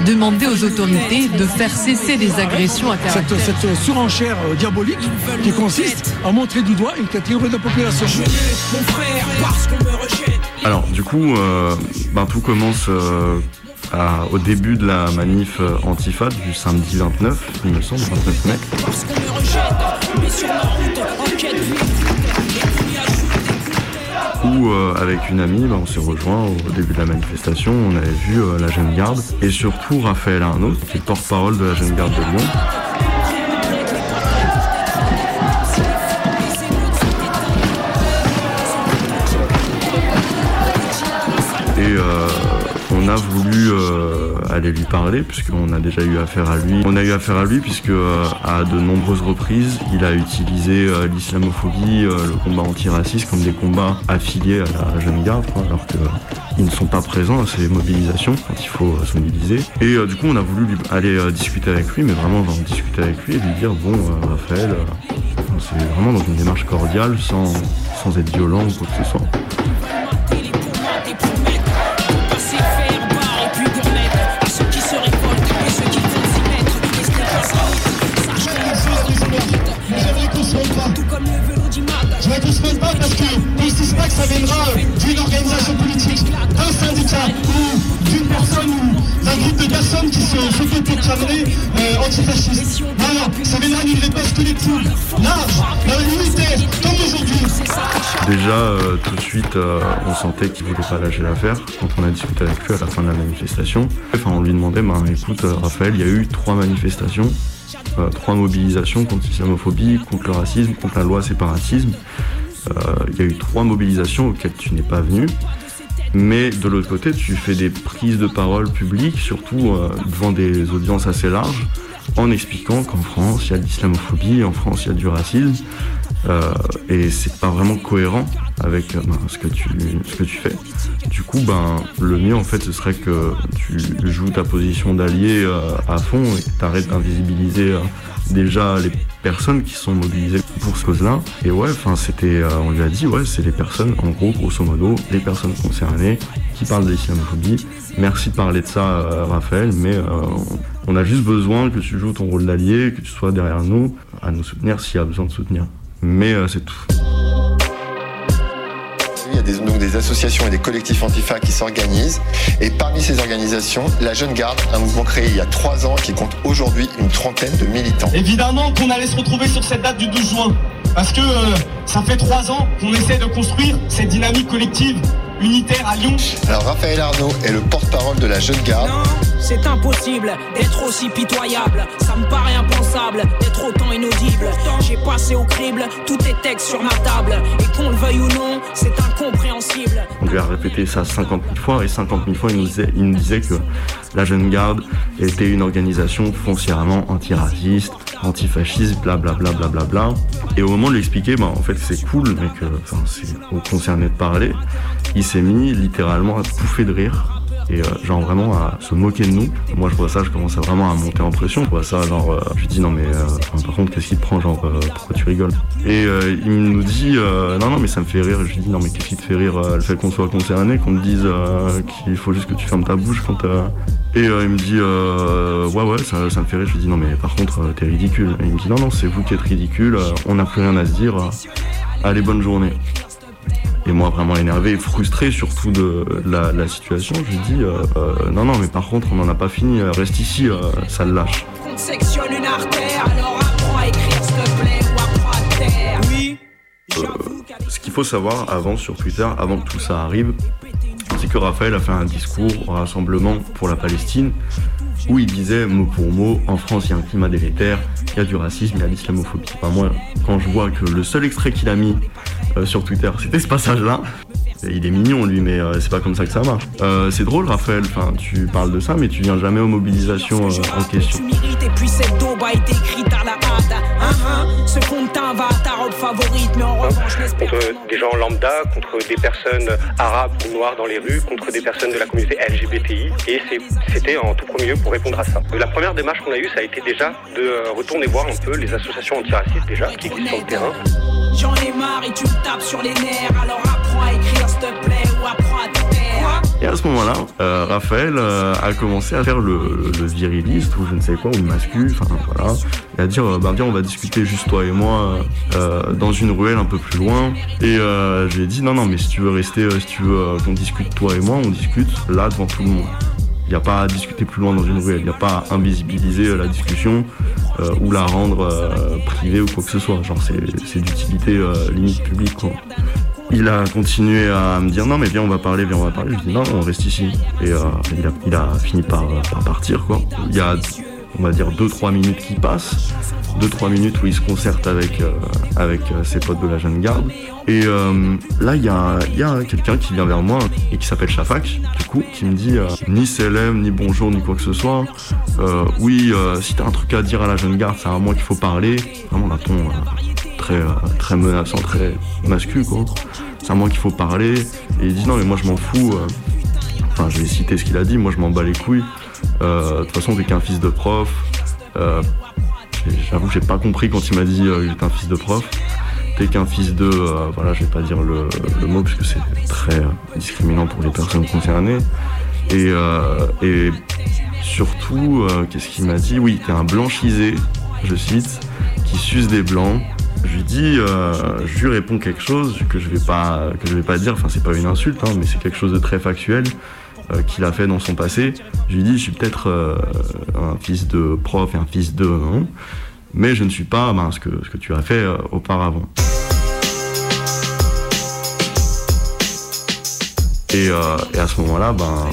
demander aux autorités de faire cesser les agressions à Cette, caractère. cette surenchère euh, diabolique qui consiste à montrer du doigt une catégorie de la population. Mon frère, parce qu'on me rejette. Alors du coup, euh, ben, tout commence euh, à- au début de la manif euh, Antifa du samedi 29, il me semble, 29 mai. Euh, avec une amie, ben, on s'est rejoint au début de la manifestation, on avait vu euh, la jeune garde et surtout Raphaël Arnaud, qui est porte-parole de la jeune garde de Lyon. A voulu euh, aller lui parler puisqu'on a déjà eu affaire à lui. On a eu affaire à lui puisque euh, à de nombreuses reprises, il a utilisé euh, l'islamophobie, le combat antiraciste comme des combats affiliés à la jeune garde, alors qu'ils ne sont pas présents à ces mobilisations quand il faut se mobiliser. Et du coup, on a voulu lui- aller discuter avec lui, mais vraiment genre, discuter avec lui et lui dire bon, Raphaël. c'est vraiment dans une démarche cordiale, sans, sans être violent ou quoi que ce soit. Ça viendra d'une organisation politique, d'un syndicat ou d'une personne ou d'un groupe de personnes qui se s'autoproclameraient euh, antifascistes. Non, non, ça viendra d'une réponse collective, large, l'unité, comme aujourd'hui. Déjà, euh, tout de suite, euh, on sentait qu'il voulait pas lâcher l'affaire. Quand on a discuté avec lui à la fin de la manifestation, enfin, on lui demandait, ben, écoute, euh, Raphaël, il y a eu trois manifestations, trois mobilisations contre l'islamophobie, contre le racisme, contre la loi séparatisme. Euh, Il y a eu trois mobilisations auxquelles tu n'es pas venu. Mais de l'autre côté, tu fais des prises de parole publiques, surtout euh, devant des audiences assez larges, en expliquant qu'en France, il y a de l'islamophobie, en France, il y a du racisme. Euh, et c'est pas vraiment cohérent avec ben, ce, que tu, ce que tu fais. Du coup, ben, le mieux en fait, ce serait que tu joues ta position d'allié à fond et que tu arrêtes d'invisibiliser déjà les personnes qui sont mobilisées pour ce cause-là. Et ouais, enfin, c'était, euh, on lui a dit, ouais, c'est les personnes, en gros, grosso modo, les personnes concernées qui parlent de l'islamophobie. Merci de parler de ça, euh, Raphaël, mais euh, on a juste besoin que tu joues ton rôle d'allié, que tu sois derrière nous, à nous soutenir s'il y a besoin de soutenir. Mais c'est tout. Il y a des, donc des associations et des collectifs antifa qui s'organisent. Et parmi ces organisations, la Jeune Garde, un mouvement créé il y a trois ans qui compte aujourd'hui une trentaine de militants. Évidemment qu'on allait se retrouver sur cette date du 12 juin. Parce que euh, ça fait trois ans qu'on essaie de construire cette dynamique collective unitaire à Lyon. Alors Raphaël Arnaud est le porte-parole de la Jeune Garde. C'est impossible d'être aussi pitoyable. Ça me paraît impensable d'être autant inaudible. J'ai passé au crible tous tes textes sur ma table. Et qu'on le veuille ou non, c'est incompréhensible. On lui a répété ça 50 000 fois et 50 000 fois il nous disait, que la Jeune Garde était une organisation foncièrement antiraciste, antifasciste, blablabla. Bla, bla, bla. Et au moment de lui expliquer, ben, en fait c'est cool, mais que c'est aux concernés de parler, il s'est mis littéralement à pouffer de rire. Et euh, genre vraiment à se moquer de nous. Moi je vois ça, je commence à vraiment à monter en pression. Je vois ça, genre, euh, je lui dis non mais euh, par contre qu'est-ce qui te prend, genre pourquoi tu rigoles? Et il nous dit non non mais ça me fait rire. Je lui dis non mais qu'est-ce qui te fait rire Le fait qu'on soit concerné, qu'on te dise qu'il faut juste que tu fermes ta bouche quand Et il me dit euh, ouais ouais ça, me fait rire. Je lui dis non mais par contre t'es ridicule. Et il me dit non non c'est vous qui êtes ridicule. on n'a plus rien à se dire. allez bonne journée. Et moi, vraiment énervé et frustré surtout de la, la situation, je lui dis euh, euh, non, non, mais par contre, on n'en a pas fini, euh, reste ici, euh, ça le lâche. Qu'on te sectionne une artère, alors apprends à écrire s'il te plaît ou apprends à te taire. Oui. Ce qu'il faut savoir avant sur Twitter, avant que tout ça arrive, c'est que Raphaël a fait un discours au rassemblement pour la Palestine où il disait mot pour mot en France il y a un climat délétère, il y a du racisme, il y a de l'islamophobie. Moi, quand je vois que le seul extrait qu'il a mis euh, sur Twitter, c'était ce passage-là. Il est mignon lui, mais euh, c'est pas comme ça que ça marche. Euh, c'est drôle, Raphaël. Enfin, tu parles de ça, mais tu viens jamais aux mobilisations euh, en question. Contre des gens lambda, contre des personnes arabes ou noires dans les rues, contre des personnes de la communauté LGBTI. Et c'était en tout premier lieu pour répondre à ça. La première démarche qu'on a eue, ça a été déjà de euh, retourner voir un peu les associations antiracistes déjà qui existent sur le terrain. J'en ai marre et tu me tapes sur les nerfs, alors Et à ce moment-là, euh, Raphaël euh, a commencé à faire le, viriliste ou je ne sais quoi, ou le mascu, enfin voilà, et à dire, euh, bah viens, on va discuter juste toi et moi dans une ruelle un peu plus loin. Et je lui ai dit, non, non, mais si tu veux rester, si tu veux qu'on discute toi et moi, on discute là devant tout le monde. Il n'y a pas à discuter plus loin dans une ruelle, il n'y a pas à invisibiliser la discussion ou la rendre privée ou quoi que ce soit. Genre, c'est d'utilité limite publique, quoi. Il a continué à me dire non mais viens on va parler, viens on va parler. Je dis non on reste ici. Et euh, il, a, fini par, par partir quoi. Il y a on va dire 2-3 minutes qui passent. 2-3 minutes où il se concerte avec, euh, euh, ses potes de la jeune garde. Et euh, là il y a, quelqu'un qui vient vers moi et qui s'appelle Shafak du coup qui me dit euh, ni CLM, ni bonjour, ni quoi que ce soit. Euh, oui euh, si t'as un truc à dire à la jeune garde c'est à moi qu'il faut parler. Vraiment d'un ton euh, très, euh, très menaçant, très mascu quoi. C'est à moi qu'il faut parler. Et il dit non mais moi je m'en fous. euh. Enfin je vais citer ce qu'il a dit, moi je m'en bats les couilles. Euh, De toute façon t'es qu'un fils de prof. J'avoue que j'ai pas compris quand il m'a dit que j'étais un fils de prof. T'es qu'un fils de, voilà, je vais pas dire le, mot parce que c'est très discriminant pour les personnes concernées. Et, surtout, qu'est-ce qu'il m'a dit? Oui, t'es un blanchisé, je cite, qui suce des blancs. Je lui dis, euh, je lui réponds quelque chose que je vais pas, que je vais pas dire. Enfin, c'est pas une insulte, hein, mais c'est quelque chose de très factuel euh, qu'il a fait dans son passé. Je lui dis, je suis peut-être euh, un fils de prof et un fils de, hein, mais je ne suis pas ben, ce que ce que tu as fait auparavant. Et, et à ce moment-là, ben,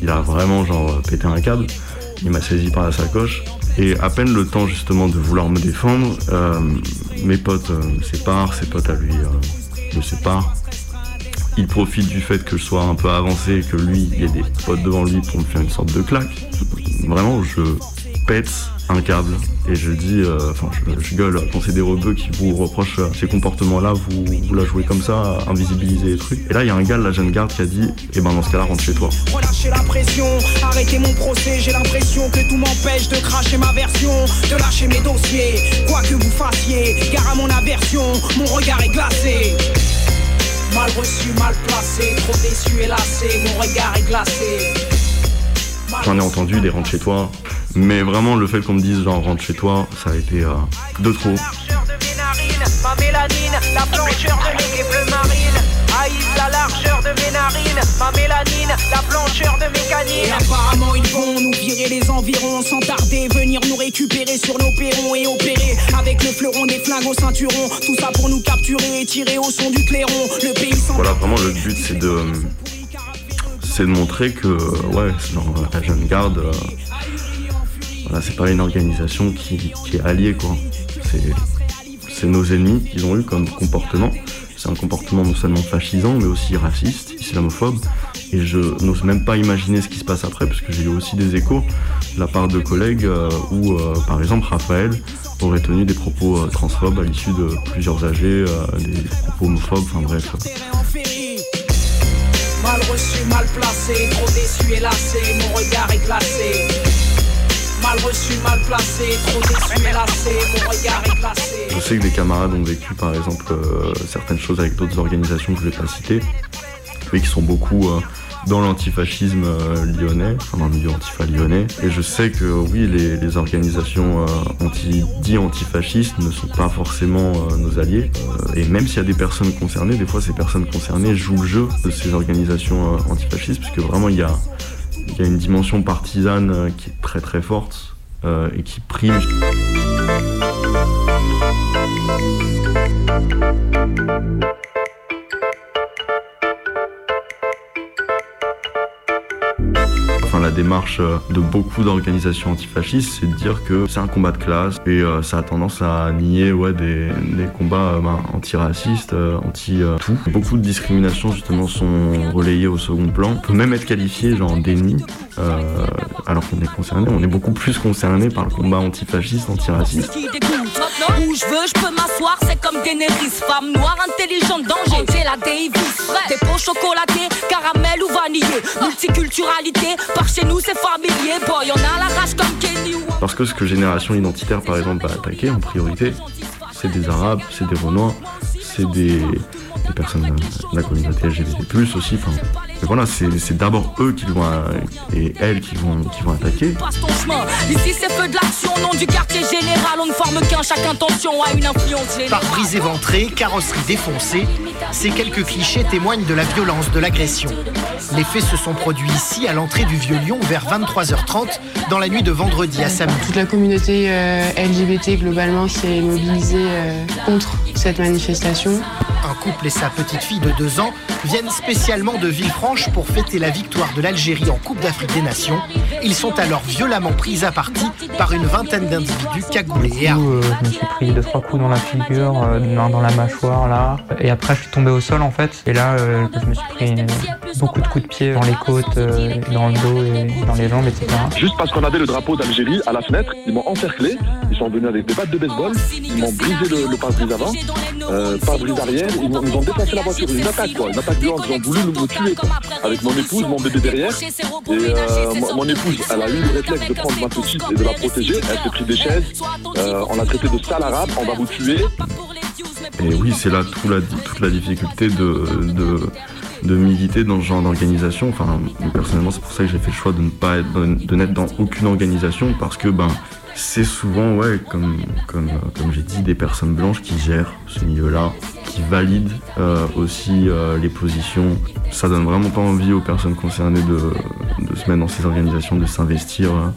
il a vraiment genre pété un câble. Il m'a saisi par la sacoche. Et à peine le temps justement de vouloir me défendre, euh, mes potes euh, me séparent, ses potes à lui euh, me séparent. Il profite du fait que je sois un peu avancé et que lui, il y ait des potes devant lui pour me faire une sorte de claque. Vraiment, je pète un câble et je dis, euh, enfin, je, je gueule quand c'est des rebeux qui vous reprochent euh, ces comportements-là, vous, vous la jouez comme ça, invisibiliser les trucs. Et là, il y a un gars de la jeune garde qui a dit, eh ben dans ce cas-là, rentre chez toi. Relâchez la pression, arrêtez mon procès, j'ai l'impression que tout m'empêche de cracher ma version, de lâcher mes dossiers, quoi que vous fassiez, car à mon aversion, mon regard est glacé. Mal reçu, mal placé, trop déçu et lassé, mon regard est glacé. J'en ai entendu des rentre chez toi, mais vraiment le fait qu'on me dise genre rentre chez toi, ça a été euh, de trop. Ma mélanine, la blancheur de mes bleu marine. Haïs la largeur de mes narines, ma mélanine, la blancheur de mes canines. Et apparemment ils vont nous virer les environs sans tarder, venir nous récupérer sur nos perrons et opérer avec le fleuron des flingues au ceinturon. Tout ça pour nous capturer et tirer au son du clairon. Le pays sans Voilà, vraiment le but c'est de c'est de montrer que ouais, genre, la jeune garde, euh, voilà, c'est pas une organisation qui, est alliée quoi. C'est nos ennemis qu'ils ont eu comme comportement. C'est un comportement non seulement fascisant, mais aussi raciste, islamophobe. Et je n'ose même pas imaginer ce qui se passe après, parce que j'ai eu aussi des échos de la part de collègues euh, où, euh, par exemple, Raphaël aurait tenu des propos euh, transphobes à l'issue de plusieurs euh, des propos homophobes, enfin bref. Mal reçu, mal placé, trop déçu et lassé, mon regard est glacé. Mal reçu, mal placé, trop déçu lassé, mon regard est glacé. Je sais que des camarades ont vécu par exemple euh, certaines choses avec d'autres organisations que je vais pas citer, mais qui sont beaucoup euh, dans l'antifascisme euh, lyonnais, enfin dans le milieu antifa lyonnais. Et je sais que oui, les, les organisations euh, anti, dit antifascistes ne sont pas forcément euh, nos alliés. Euh, et même s'il y a des personnes concernées, des fois ces personnes concernées jouent le jeu de ces organisations euh, antifascistes, puisque vraiment il y a, il y a une dimension partisane euh, qui est très très forte euh, et qui prime. La démarche euh, de beaucoup d'organisations antifascistes, c'est de dire que c'est un combat de classe et euh, ça a tendance à nier ouais, des, combats euh, ben, antiracistes, euh, anti-tout. Beaucoup de discriminations justement sont relayées au second plan. On peut même être qualifié genre euh, alors qu'on est concerné. On est beaucoup plus concerné par le combat antifasciste, antiraciste. où c'est comme Daenerys, femme noire, intelligente, danger. Angela Davis, des pots chocolatés, caramel ou vanillé, multiculturalité, par chez nous c'est familier, boy, on a la rage comme Kenny Parce que ce que Génération Identitaire, par exemple, va attaquer en priorité, c'est des Arabes, c'est des Renois, c'est des, personnes de la communauté LGBT+, aussi. Mais voilà, c'est d'abord eux qui vont, euh, et elles qui vont, qui vont attaquer. passe ton chemin. Ici c'est feu de l'action, nom du quartier général, on ne forme qu'un, chaque intention a une influence générale. Pare-brise éventré, carrosserie défoncée, ces quelques clichés témoignent de la violence de l'agression. Les faits se sont produits ici, à l'entrée du Vieux-Lyon, vers 23h30, dans la nuit de vendredi à samedi. Toute la communauté euh, LGBT globalement s'est mobilisée euh, contre cette manifestation. Un couple et sa petite fille de deux ans viennent spécialement de Villefranche pour fêter la victoire de l'Algérie en Coupe d'Afrique des Nations. Ils sont alors violemment pris à partie par une vingtaine d'individus cagoulés et armés. euh, je me suis pris deux trois coups dans la figure, euh, dans, dans la mâchoire là, et après je suis tombé au sol en fait. Et là, euh, je me suis pris euh, beaucoup de coups de pied dans les côtes, euh, dans le dos et dans les jambes, etc. Juste parce qu'on avait le drapeau d'Algérie à la fenêtre, ils m'ont encerclé, ils sont venus avec des battes de baseball, ils m'ont brisé le, le pare-brise avant, euh, pare-brise arrière, ils m'ont ils ont déplacé la voiture, une attaque quoi, une attaque violente, ils ont voulu me tuer quoi. Avec mon épouse, mon bébé derrière, et euh, mon, épouse, elle a eu le réflexe de prendre ma petite et de la protéger, elle s'est pris des chaises, euh, on l'a traité de sale arabe, on va vous tuer. Et oui, c'est là la- toute la difficulté de, de, de militer dans ce genre d'organisation. Enfin, personnellement, c'est pour ça que j'ai fait le choix de ne pas être, de, de n'être dans aucune organisation parce que ben c'est souvent, ouais, comme, comme, comme j'ai dit, des personnes blanches qui gèrent ce milieu-là, qui valident euh, aussi euh, les positions. Ça donne vraiment pas envie aux personnes concernées de, de se mettre dans ces organisations, de s'investir euh,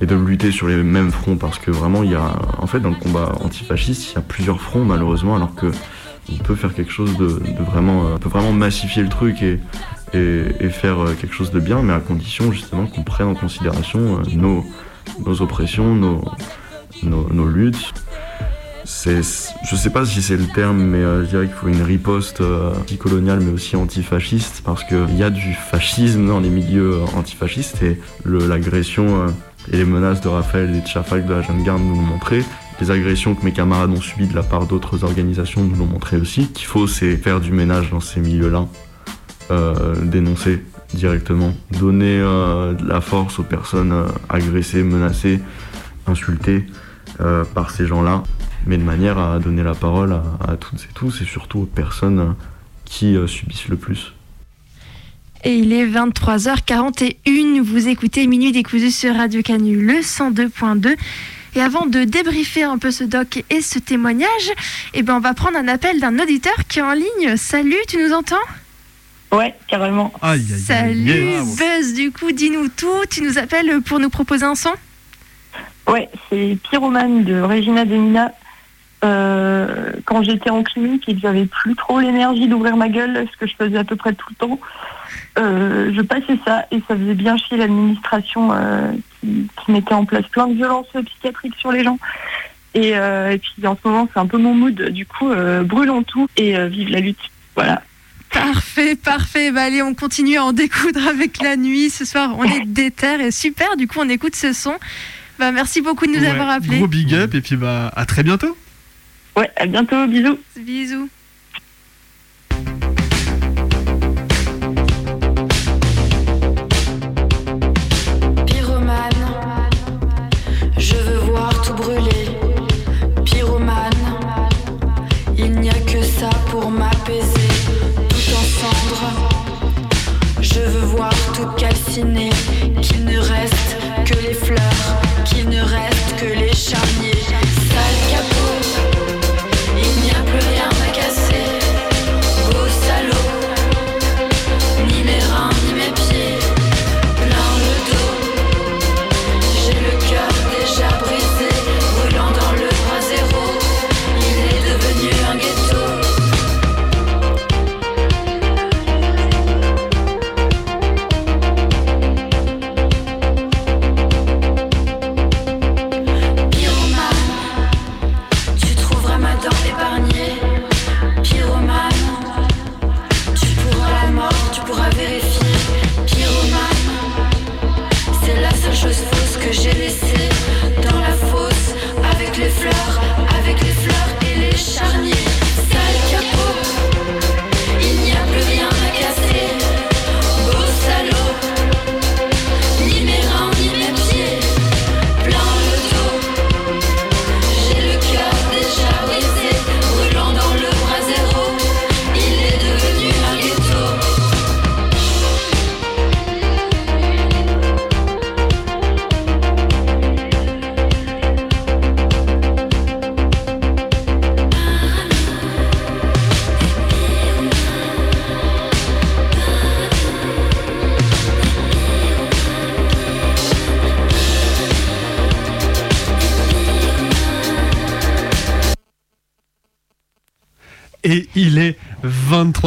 et de lutter sur les mêmes fronts parce que vraiment, il y a, en fait, dans le combat antifasciste, il y a plusieurs fronts malheureusement, alors que on peut faire quelque chose de, de vraiment, euh, on peut vraiment massifier le truc et, et, et faire euh, quelque chose de bien, mais à condition justement qu'on prenne en considération euh, nos, nos oppressions, nos, nos, luttes. C'est, je sais pas si c'est le terme, mais euh, je dirais qu'il faut une riposte euh, anticoloniale, mais aussi antifasciste, parce qu'il y a du fascisme dans les milieux euh, antifascistes et l'agression euh, et les menaces de Raphaël et de Chafak de la Jeune Garde nous l'ont montré. Les agressions que mes camarades ont subies de la part d'autres organisations nous l'ont montré aussi. Qu'il faut, c'est faire du ménage dans ces milieux-là, dénoncer directement, donner euh, de la force aux personnes euh, agressées, menacées, insultées euh, par ces gens-là, mais de manière à donner la parole à, toutes et tous et surtout aux personnes qui subissent le plus. Et il est 23h41. Vous écoutez Minuit décousu sur Radio Canu, le 102.2. Et avant de débriefer un peu ce doc et ce témoignage, eh ben on va prendre un appel d'un auditeur qui est en ligne. Salut, tu nous entends? Ouais, carrément. Salut, Buzz, du coup, dis-nous tout. Tu nous appelles pour nous proposer un son Ouais, c'est Pyromane de Regina Demina. Euh, quand j'étais en clinique et que j'avais plus trop l'énergie d'ouvrir ma gueule, ce que je faisais à peu près tout le temps, euh, je passais ça et ça faisait bien chier l'administration euh, qui, qui mettait en place plein de violences psychiatriques sur les gens. Et, euh, et puis en ce moment, c'est un peu mon mood. Du coup, euh, brûlons tout et euh, vive la lutte. Voilà. Parfait, parfait. Bah allez, on continue à en découdre avec la nuit. Ce soir, on est déter et super. Du coup, on écoute ce son. Bah merci beaucoup de nous Ouais, avoir appelés. Gros big up et puis bah à très bientôt. Ouais, à bientôt, bisous. Bisous. Calciner. Qu'il ne reste que les fleurs, qu'il ne reste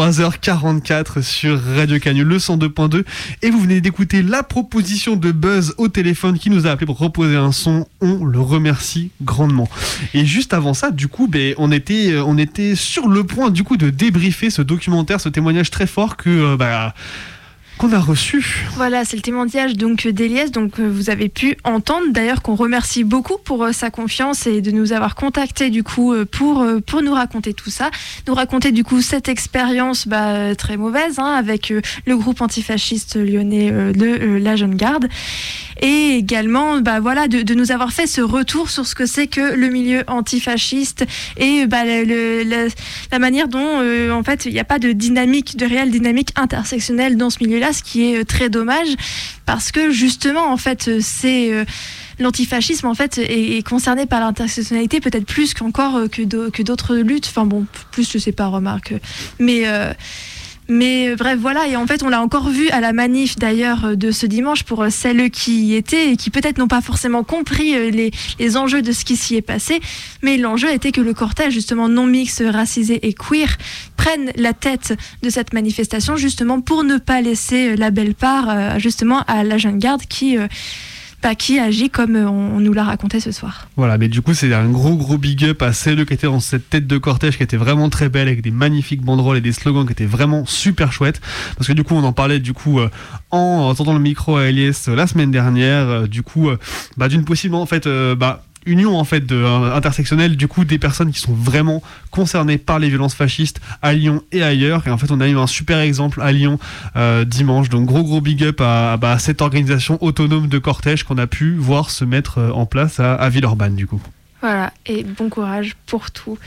23h44 sur Radio Canu, le 102.2. Et vous venez d'écouter la proposition de Buzz au téléphone qui nous a appelé pour proposer un son. On le remercie grandement. Et juste avant ça, du coup, ben, on, était, on était sur le point du coup de débriefer ce documentaire, ce témoignage très fort que euh, bah, Voilà, c'est le témoignage donc d'Eliès, donc euh, vous avez pu entendre. D'ailleurs qu'on remercie beaucoup pour euh, sa confiance et de nous avoir contacté du coup euh, pour pour nous raconter tout ça, nous raconter du coup cette expérience bah, très mauvaise hein, avec le groupe antifasciste lyonnais de la Jeune Garde et également bah, voilà de, nous avoir fait ce retour sur ce que c'est que le milieu antifasciste et bah, la manière dont euh, en fait il n'y a pas de dynamique, de réelle dynamique intersectionnelle dans ce milieu-là, ce qui est euh, très dommage parce que justement en fait c'est euh, L'antifascisme, en fait, est, concerné par l'intersectionnalité peut-être plus qu'encore que d'au- que d'autres luttes. Enfin bon, plus je sais pas, remarque. Mais euh, mais euh, bref, voilà, et en fait, on l'a encore vu à la manif d'ailleurs euh, de ce dimanche pour euh, celles qui y étaient et qui peut-être n'ont pas forcément compris les, les enjeux de ce qui s'y est passé. Mais l'enjeu était que le cortège, justement non mixte, racisé et queer, prenne la tête de cette manifestation, justement pour ne pas laisser la belle part, justement, à la jeune garde qui. Bah, qui agit comme euh, on, nous l'a raconté ce soir. Voilà, mais du coup, c'est un gros gros big up à celle qui était dans cette tête de cortège qui était vraiment très belle avec des magnifiques banderoles et des slogans qui étaient vraiment super chouettes. Parce que du coup, on en parlait du coup euh, en entendant le micro à Elias euh, la semaine dernière, du coup, bah, d'une possible en fait, bah, union en fait de, euh, intersectionnelle du coup des personnes qui sont vraiment concernées par les violences fascistes à Lyon et ailleurs. Et en fait on a eu un super exemple à Lyon euh, dimanche. Donc gros gros big up à, à, bah, cette organisation autonome de cortège qu'on a pu voir se mettre euh, en place à, à Villeurbanne du coup. Voilà, et bon courage pour tout.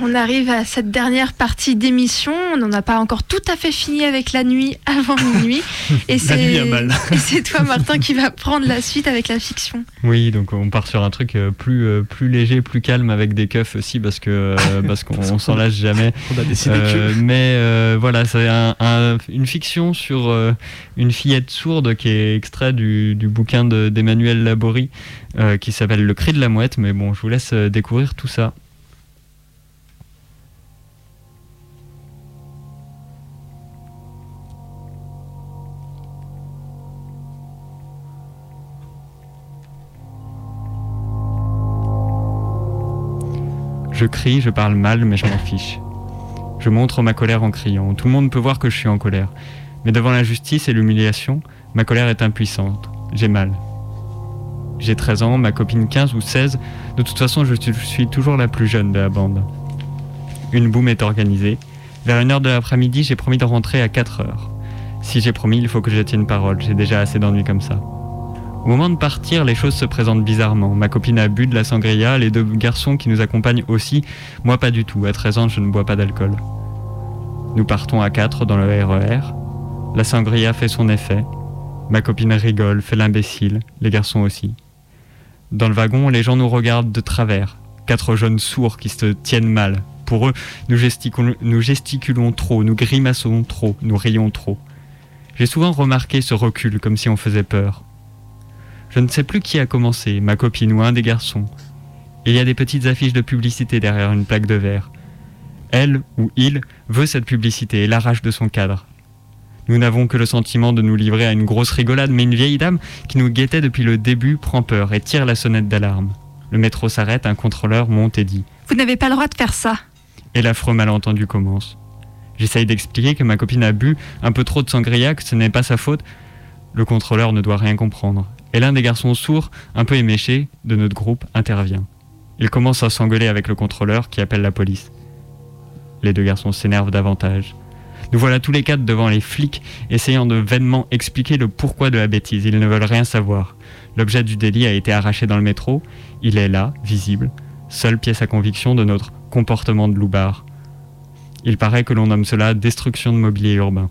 On arrive à cette dernière partie d'émission. On n'en a pas encore tout à fait fini avec la nuit avant minuit. Et La nuit a c'est mal. et c'est toi, Martin, qui va prendre la suite avec la fiction. Oui, donc on part sur un truc euh, plus, euh, plus léger, plus calme avec des keufs aussi parce que euh, parce qu'on on s'en lâche jamais. On a décidé Euh, que- Mais euh, voilà, c'est un- un- une fiction sur euh, une fillette sourde qui est extrait du, du bouquin de- d'Emmanuel Laborie euh, qui s'appelle Le cri de la mouette. Mais bon, je vous laisse découvrir tout ça. Je crie, je parle mal, mais je m'en fiche. Je montre ma colère en criant. Tout le monde peut voir que je suis en colère. Mais devant l'injustice et l'humiliation, ma colère est impuissante. J'ai mal. J'ai 13 ans, ma copine 15 ou 16. De toute façon, je suis- toujours la plus jeune de la bande. Une boum est organisée. Vers une heure de l'après-midi, j'ai promis de rentrer à 4 heures. Si j'ai promis, il faut que je tienne parole. J'ai déjà assez d'ennuis comme ça. Au moment de partir, les choses se présentent bizarrement. Ma copine a bu de la sangria, les deux garçons qui nous accompagnent aussi. Moi, pas du tout. À 13 ans, je ne bois pas d'alcool. Nous partons à 4 dans le RER. La sangria fait son effet. Ma copine rigole, fait l'imbécile. Les garçons aussi. Dans le wagon, les gens nous regardent de travers. Quatre jeunes sourds qui se tiennent mal. Pour eux, nous gesticulons trop, nous grimaçons trop, nous rions trop. J'ai souvent remarqué ce recul comme si on faisait peur. Je ne sais plus qui a commencé, ma copine ou un des garçons. Il y a des petites affiches de publicité derrière une plaque de verre. Elle ou il veut cette publicité et l'arrache de son cadre. Nous n'avons que le sentiment de nous livrer à une grosse rigolade, mais une vieille dame qui nous guettait depuis le début prend peur et tire la sonnette d'alarme. Le métro s'arrête, un contrôleur monte et dit Vous n'avez pas le droit de faire ça. et l'affreux malentendu commence. J'essaye d'expliquer que ma copine a bu un peu trop de sangria, que ce n'est pas sa faute. Le contrôleur ne doit rien comprendre. Et l'un des garçons sourds, un peu éméché, de notre groupe, intervient. Il commence à s'engueuler avec le contrôleur qui appelle la police. Les deux garçons s'énervent davantage. Nous voilà tous les quatre devant les flics, essayant de vainement expliquer le pourquoi de la bêtise. Ils ne veulent rien savoir. L'objet du délit a été arraché dans le métro. Il est là, visible, seule pièce à conviction de notre comportement de loupard. Il paraît que l'on nomme cela destruction de mobilier urbain.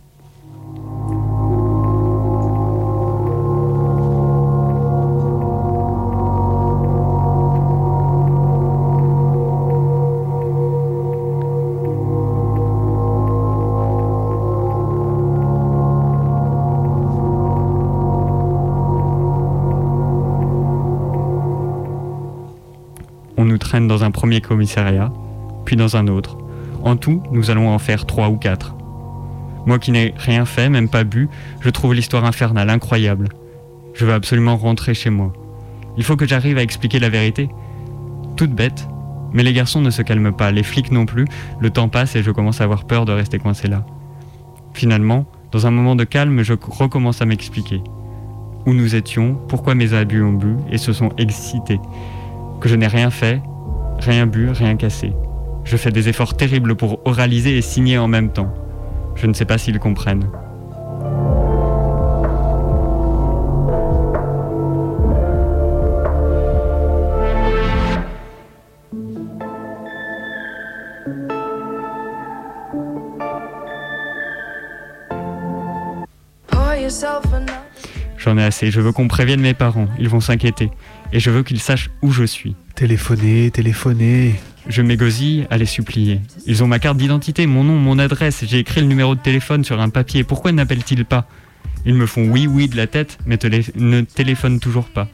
On nous traîne dans un premier commissariat, puis dans un autre. En tout, nous allons en faire trois ou quatre. Moi qui n'ai rien fait, même pas bu, je trouve l'histoire infernale, incroyable. Je veux absolument rentrer chez moi. Il faut que j'arrive à expliquer la vérité. Toute bête. Mais les garçons ne se calment pas, les flics non plus. Le temps passe et je commence à avoir peur de rester coincé là. Finalement, dans un moment de calme, je recommence à m'expliquer. Où nous étions, pourquoi mes abus ont bu et se sont excités. Que je n'ai rien fait, rien bu, rien cassé. Je fais des efforts terribles pour oraliser et signer en même temps. Je ne sais pas s'ils comprennent. J'en ai assez, je veux qu'on prévienne mes parents, ils vont s'inquiéter. Et je veux qu'ils sachent où je suis. Téléphoner, téléphoner. Je m'égosille à les supplier. Ils ont ma carte d'identité, mon nom, mon adresse, j'ai écrit le numéro de téléphone sur un papier, pourquoi n'appellent-ils pas? Ils me font oui oui de la tête, mais ne téléphonent toujours pas.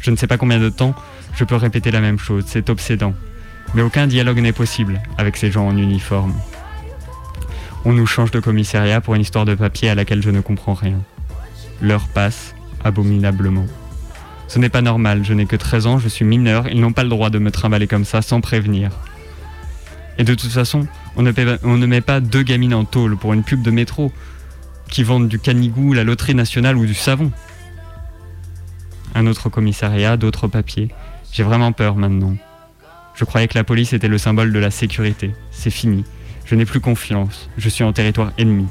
Je ne sais pas combien de temps je peux répéter la même chose, c'est obsédant. Mais aucun dialogue n'est possible avec ces gens en uniforme. On nous change de commissariat pour une histoire de papier à laquelle je ne comprends rien. L'heure passe abominablement. Ce n'est pas normal, je n'ai que 13 ans, je suis mineur, ils n'ont pas le droit de me trimballer comme ça sans prévenir. Et de toute façon, on ne, met pas deux gamines en tôle pour une pub de métro qui vendent du canigou, la loterie nationale ou du savon. Un autre commissariat, d'autres papiers. J'ai vraiment peur maintenant. Je croyais que la police était le symbole de la sécurité. C'est fini. Je n'ai plus confiance. Je suis en territoire ennemi.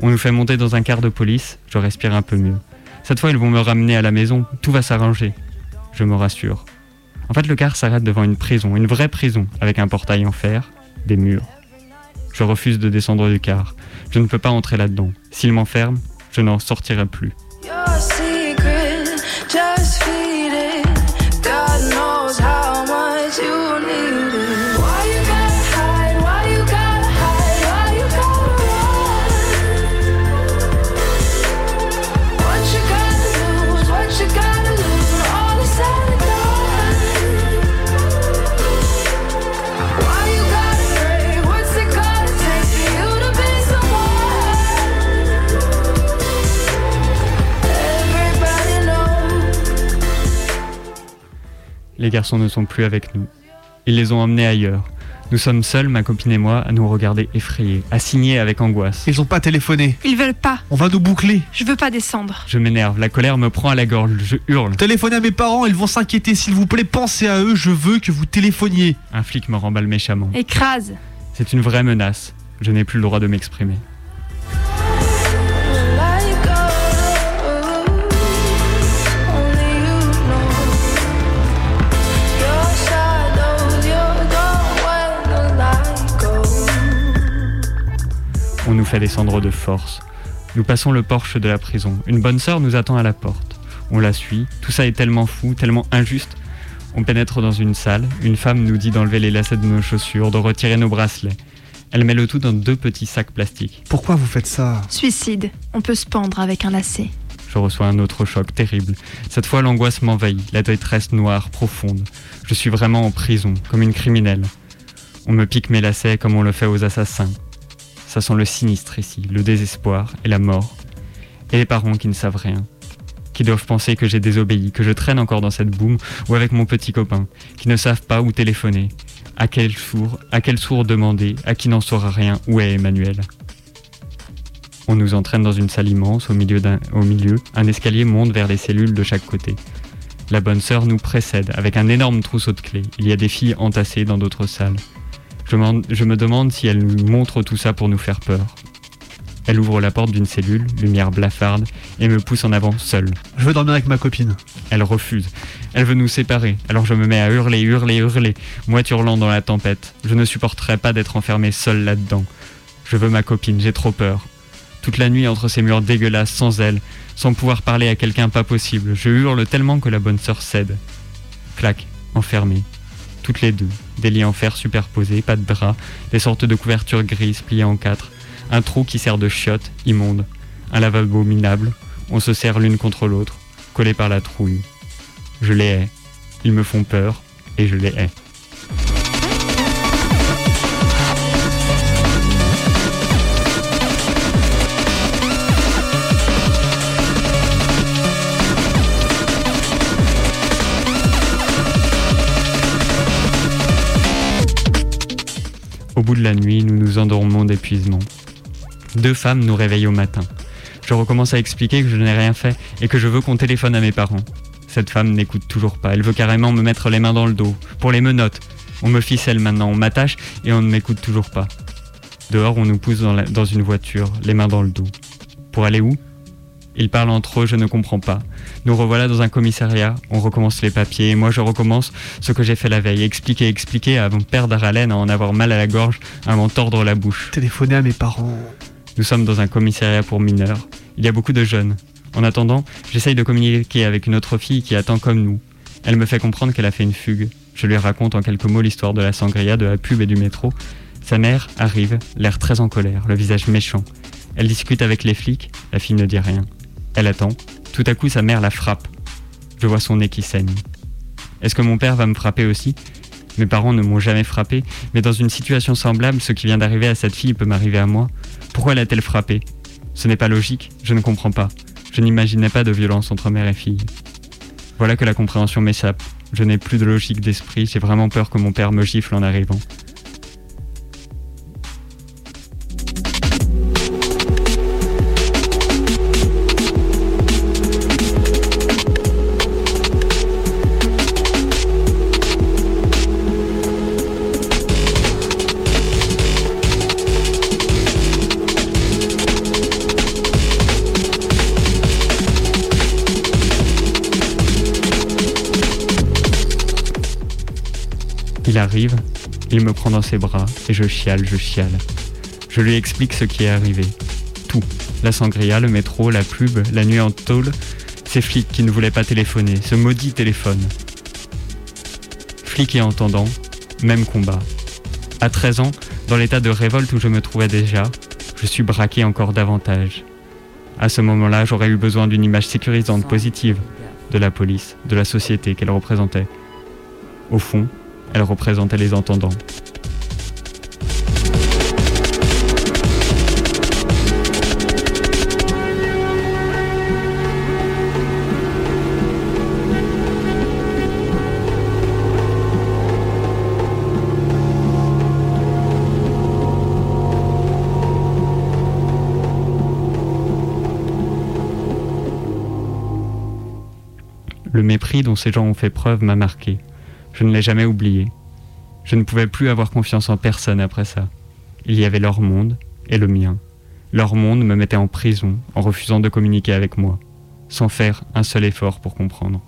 On nous fait monter dans un quart de police, je respire un peu mieux. Cette fois, ils vont me ramener à la maison, tout va s'arranger. Je me rassure. En fait, le car s'arrête devant une prison, une vraie prison, avec un portail en fer, des murs. Je refuse de descendre du car. Je ne peux pas entrer là-dedans. S'il m'enferme, je n'en sortirai plus. Les garçons ne sont plus avec nous. Ils les ont emmenés ailleurs. Nous sommes seuls, ma copine et moi, à nous regarder effrayés, à signer avec angoisse. Ils ont pas téléphoné. Ils veulent pas. On va nous boucler. Je veux pas descendre. Je m'énerve, la colère me prend à la gorge, je hurle. Téléphonez à mes parents, ils vont s'inquiéter. S'il vous plaît, pensez à eux, je veux que vous téléphoniez. Un flic me remballe méchamment. Écrase. C'est une vraie menace. Je n'ai plus le droit de m'exprimer. On nous fait descendre de force. Nous passons le porche de la prison. Une bonne sœur nous attend à la porte. On la suit. Tout ça est tellement fou, tellement injuste. On pénètre dans une salle. Une femme nous dit d'enlever les lacets de nos chaussures, de retirer nos bracelets. Elle met le tout dans deux petits sacs plastiques. Pourquoi vous faites ça? Suicide. On peut se pendre avec un lacet. Je reçois un autre choc terrible. Cette fois, l'angoisse m'envahit, la détresse noire, profonde. Je suis vraiment en prison, comme une criminelle. On me pique mes lacets comme on le fait aux assassins. Ça sent le sinistre ici, le désespoir et la mort. Et les parents qui ne savent rien. Qui doivent penser que j'ai désobéi, que je traîne encore dans cette boum ou avec mon petit copain. Qui ne savent pas où téléphoner. À quel sourd, à quel sourd demander, à qui n'en saura rien, où est Emmanuel. On nous entraîne dans une salle immense, au milieu, d'un, au milieu, un escalier monte vers les cellules de chaque côté. La bonne sœur nous précède avec un énorme trousseau de clés. Il y a des filles entassées dans d'autres salles. Je, me demande si elle nous montre tout ça pour nous faire peur. Elle ouvre la porte d'une cellule, lumière blafarde, et me pousse en avant seule. Je veux dormir avec ma copine. Elle refuse. Elle veut nous séparer. Alors je me mets à hurler, hurler, hurler, moi hurlant dans la tempête. Je ne supporterai pas d'être enfermé seul là-dedans. Je veux ma copine, j'ai trop peur. Toute la nuit entre ces murs dégueulasses, sans elle, sans pouvoir parler à quelqu'un pas possible, je hurle tellement que la bonne sœur cède. Clac, enfermée toutes les deux. Des lits en fer superposés, pas de bras, des sortes de couvertures grises pliées en quatre, un trou qui sert de chiotte, immonde, un lavabo minable, on se serre l'une contre l'autre, collés par la trouille. Je les hais, ils me font peur, et je les hais. Au bout de la nuit, nous nous endormons d'épuisement. Deux femmes nous réveillent au matin. Je recommence à expliquer que je n'ai rien fait et que je veux qu'on téléphone à mes parents. Cette femme n'écoute toujours pas. Elle veut carrément me mettre les mains dans le dos, pour les menottes. On me ficelle maintenant, on m'attache et on ne m'écoute toujours pas. Dehors, on nous pousse dans, une voiture, les mains dans le dos. Pour aller où? Ils parlent entre eux, je ne comprends pas. Nous revoilà dans un commissariat, on recommence les papiers, et moi je recommence ce que j'ai fait la veille. Expliquer, expliquer, à m'en perdre haleine, à en avoir mal à la gorge, à m'en tordre la bouche. Téléphoner à mes parents. Nous sommes dans un commissariat pour mineurs. Il y a beaucoup de jeunes. En attendant, j'essaye de communiquer avec une autre fille qui attend comme nous. Elle me fait comprendre qu'elle a fait une fugue. Je lui raconte en quelques mots l'histoire de la sangria, de la pub et du métro. Sa mère arrive, l'air très en colère, le visage méchant. Elle discute avec les flics, la fille ne dit rien. Elle attend. Tout à coup, sa mère la frappe. Je vois son nez qui saigne. Est-ce que mon père va me frapper aussi? Mes parents ne m'ont jamais frappé, mais dans une situation semblable, ce qui vient d'arriver à cette fille peut m'arriver à moi. Pourquoi l'a-t-elle frappé Ce n'est pas logique, je ne comprends pas. Je n'imaginais pas de violence entre mère et fille. Voilà que la compréhension m'échappe. Je n'ai plus de logique d'esprit, j'ai vraiment peur que mon père me gifle en arrivant. Arrive, il me prend dans ses bras et je chiale, je chiale. Je lui explique ce qui est arrivé. Tout. La sangria, le métro, la pub, la nuit en tôle, ces flics qui ne voulaient pas téléphoner, ce maudit téléphone. Flic et entendant, même combat. À 13 ans, dans l'état de révolte où je me trouvais déjà, je suis braqué encore davantage. À ce moment-là, j'aurais eu besoin d'une image sécurisante, positive, de la police, de la société qu'elle représentait. Au fond, elle représentait les entendants. Le mépris dont ces gens ont fait preuve m'a marqué. Je ne l'ai jamais oublié. Je ne pouvais plus avoir confiance en personne après ça. Il y avait leur monde et le mien. Leur monde me mettait en prison en refusant de communiquer avec moi, sans faire un seul effort pour comprendre.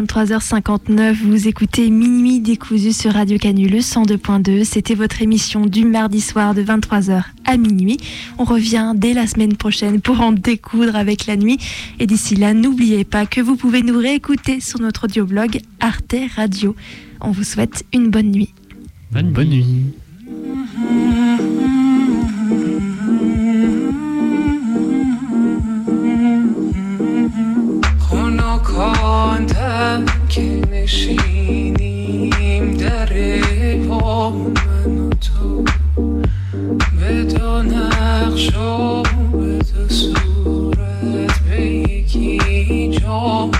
23h59, vous écoutez Minuit décousu sur Radio Canule 102.2. C'était votre émission du mardi soir de 23h à minuit. On revient dès la semaine prochaine pour en découdre avec la nuit. Et d'ici là, n'oubliez pas que vous pouvez nous réécouter sur notre audioblog Arte Radio. On vous souhaite une bonne nuit. Bonne, bonne nuit. خنکاندم که نشینیم در پا من و تو. به دو نقش و به دو صورت به یکی جام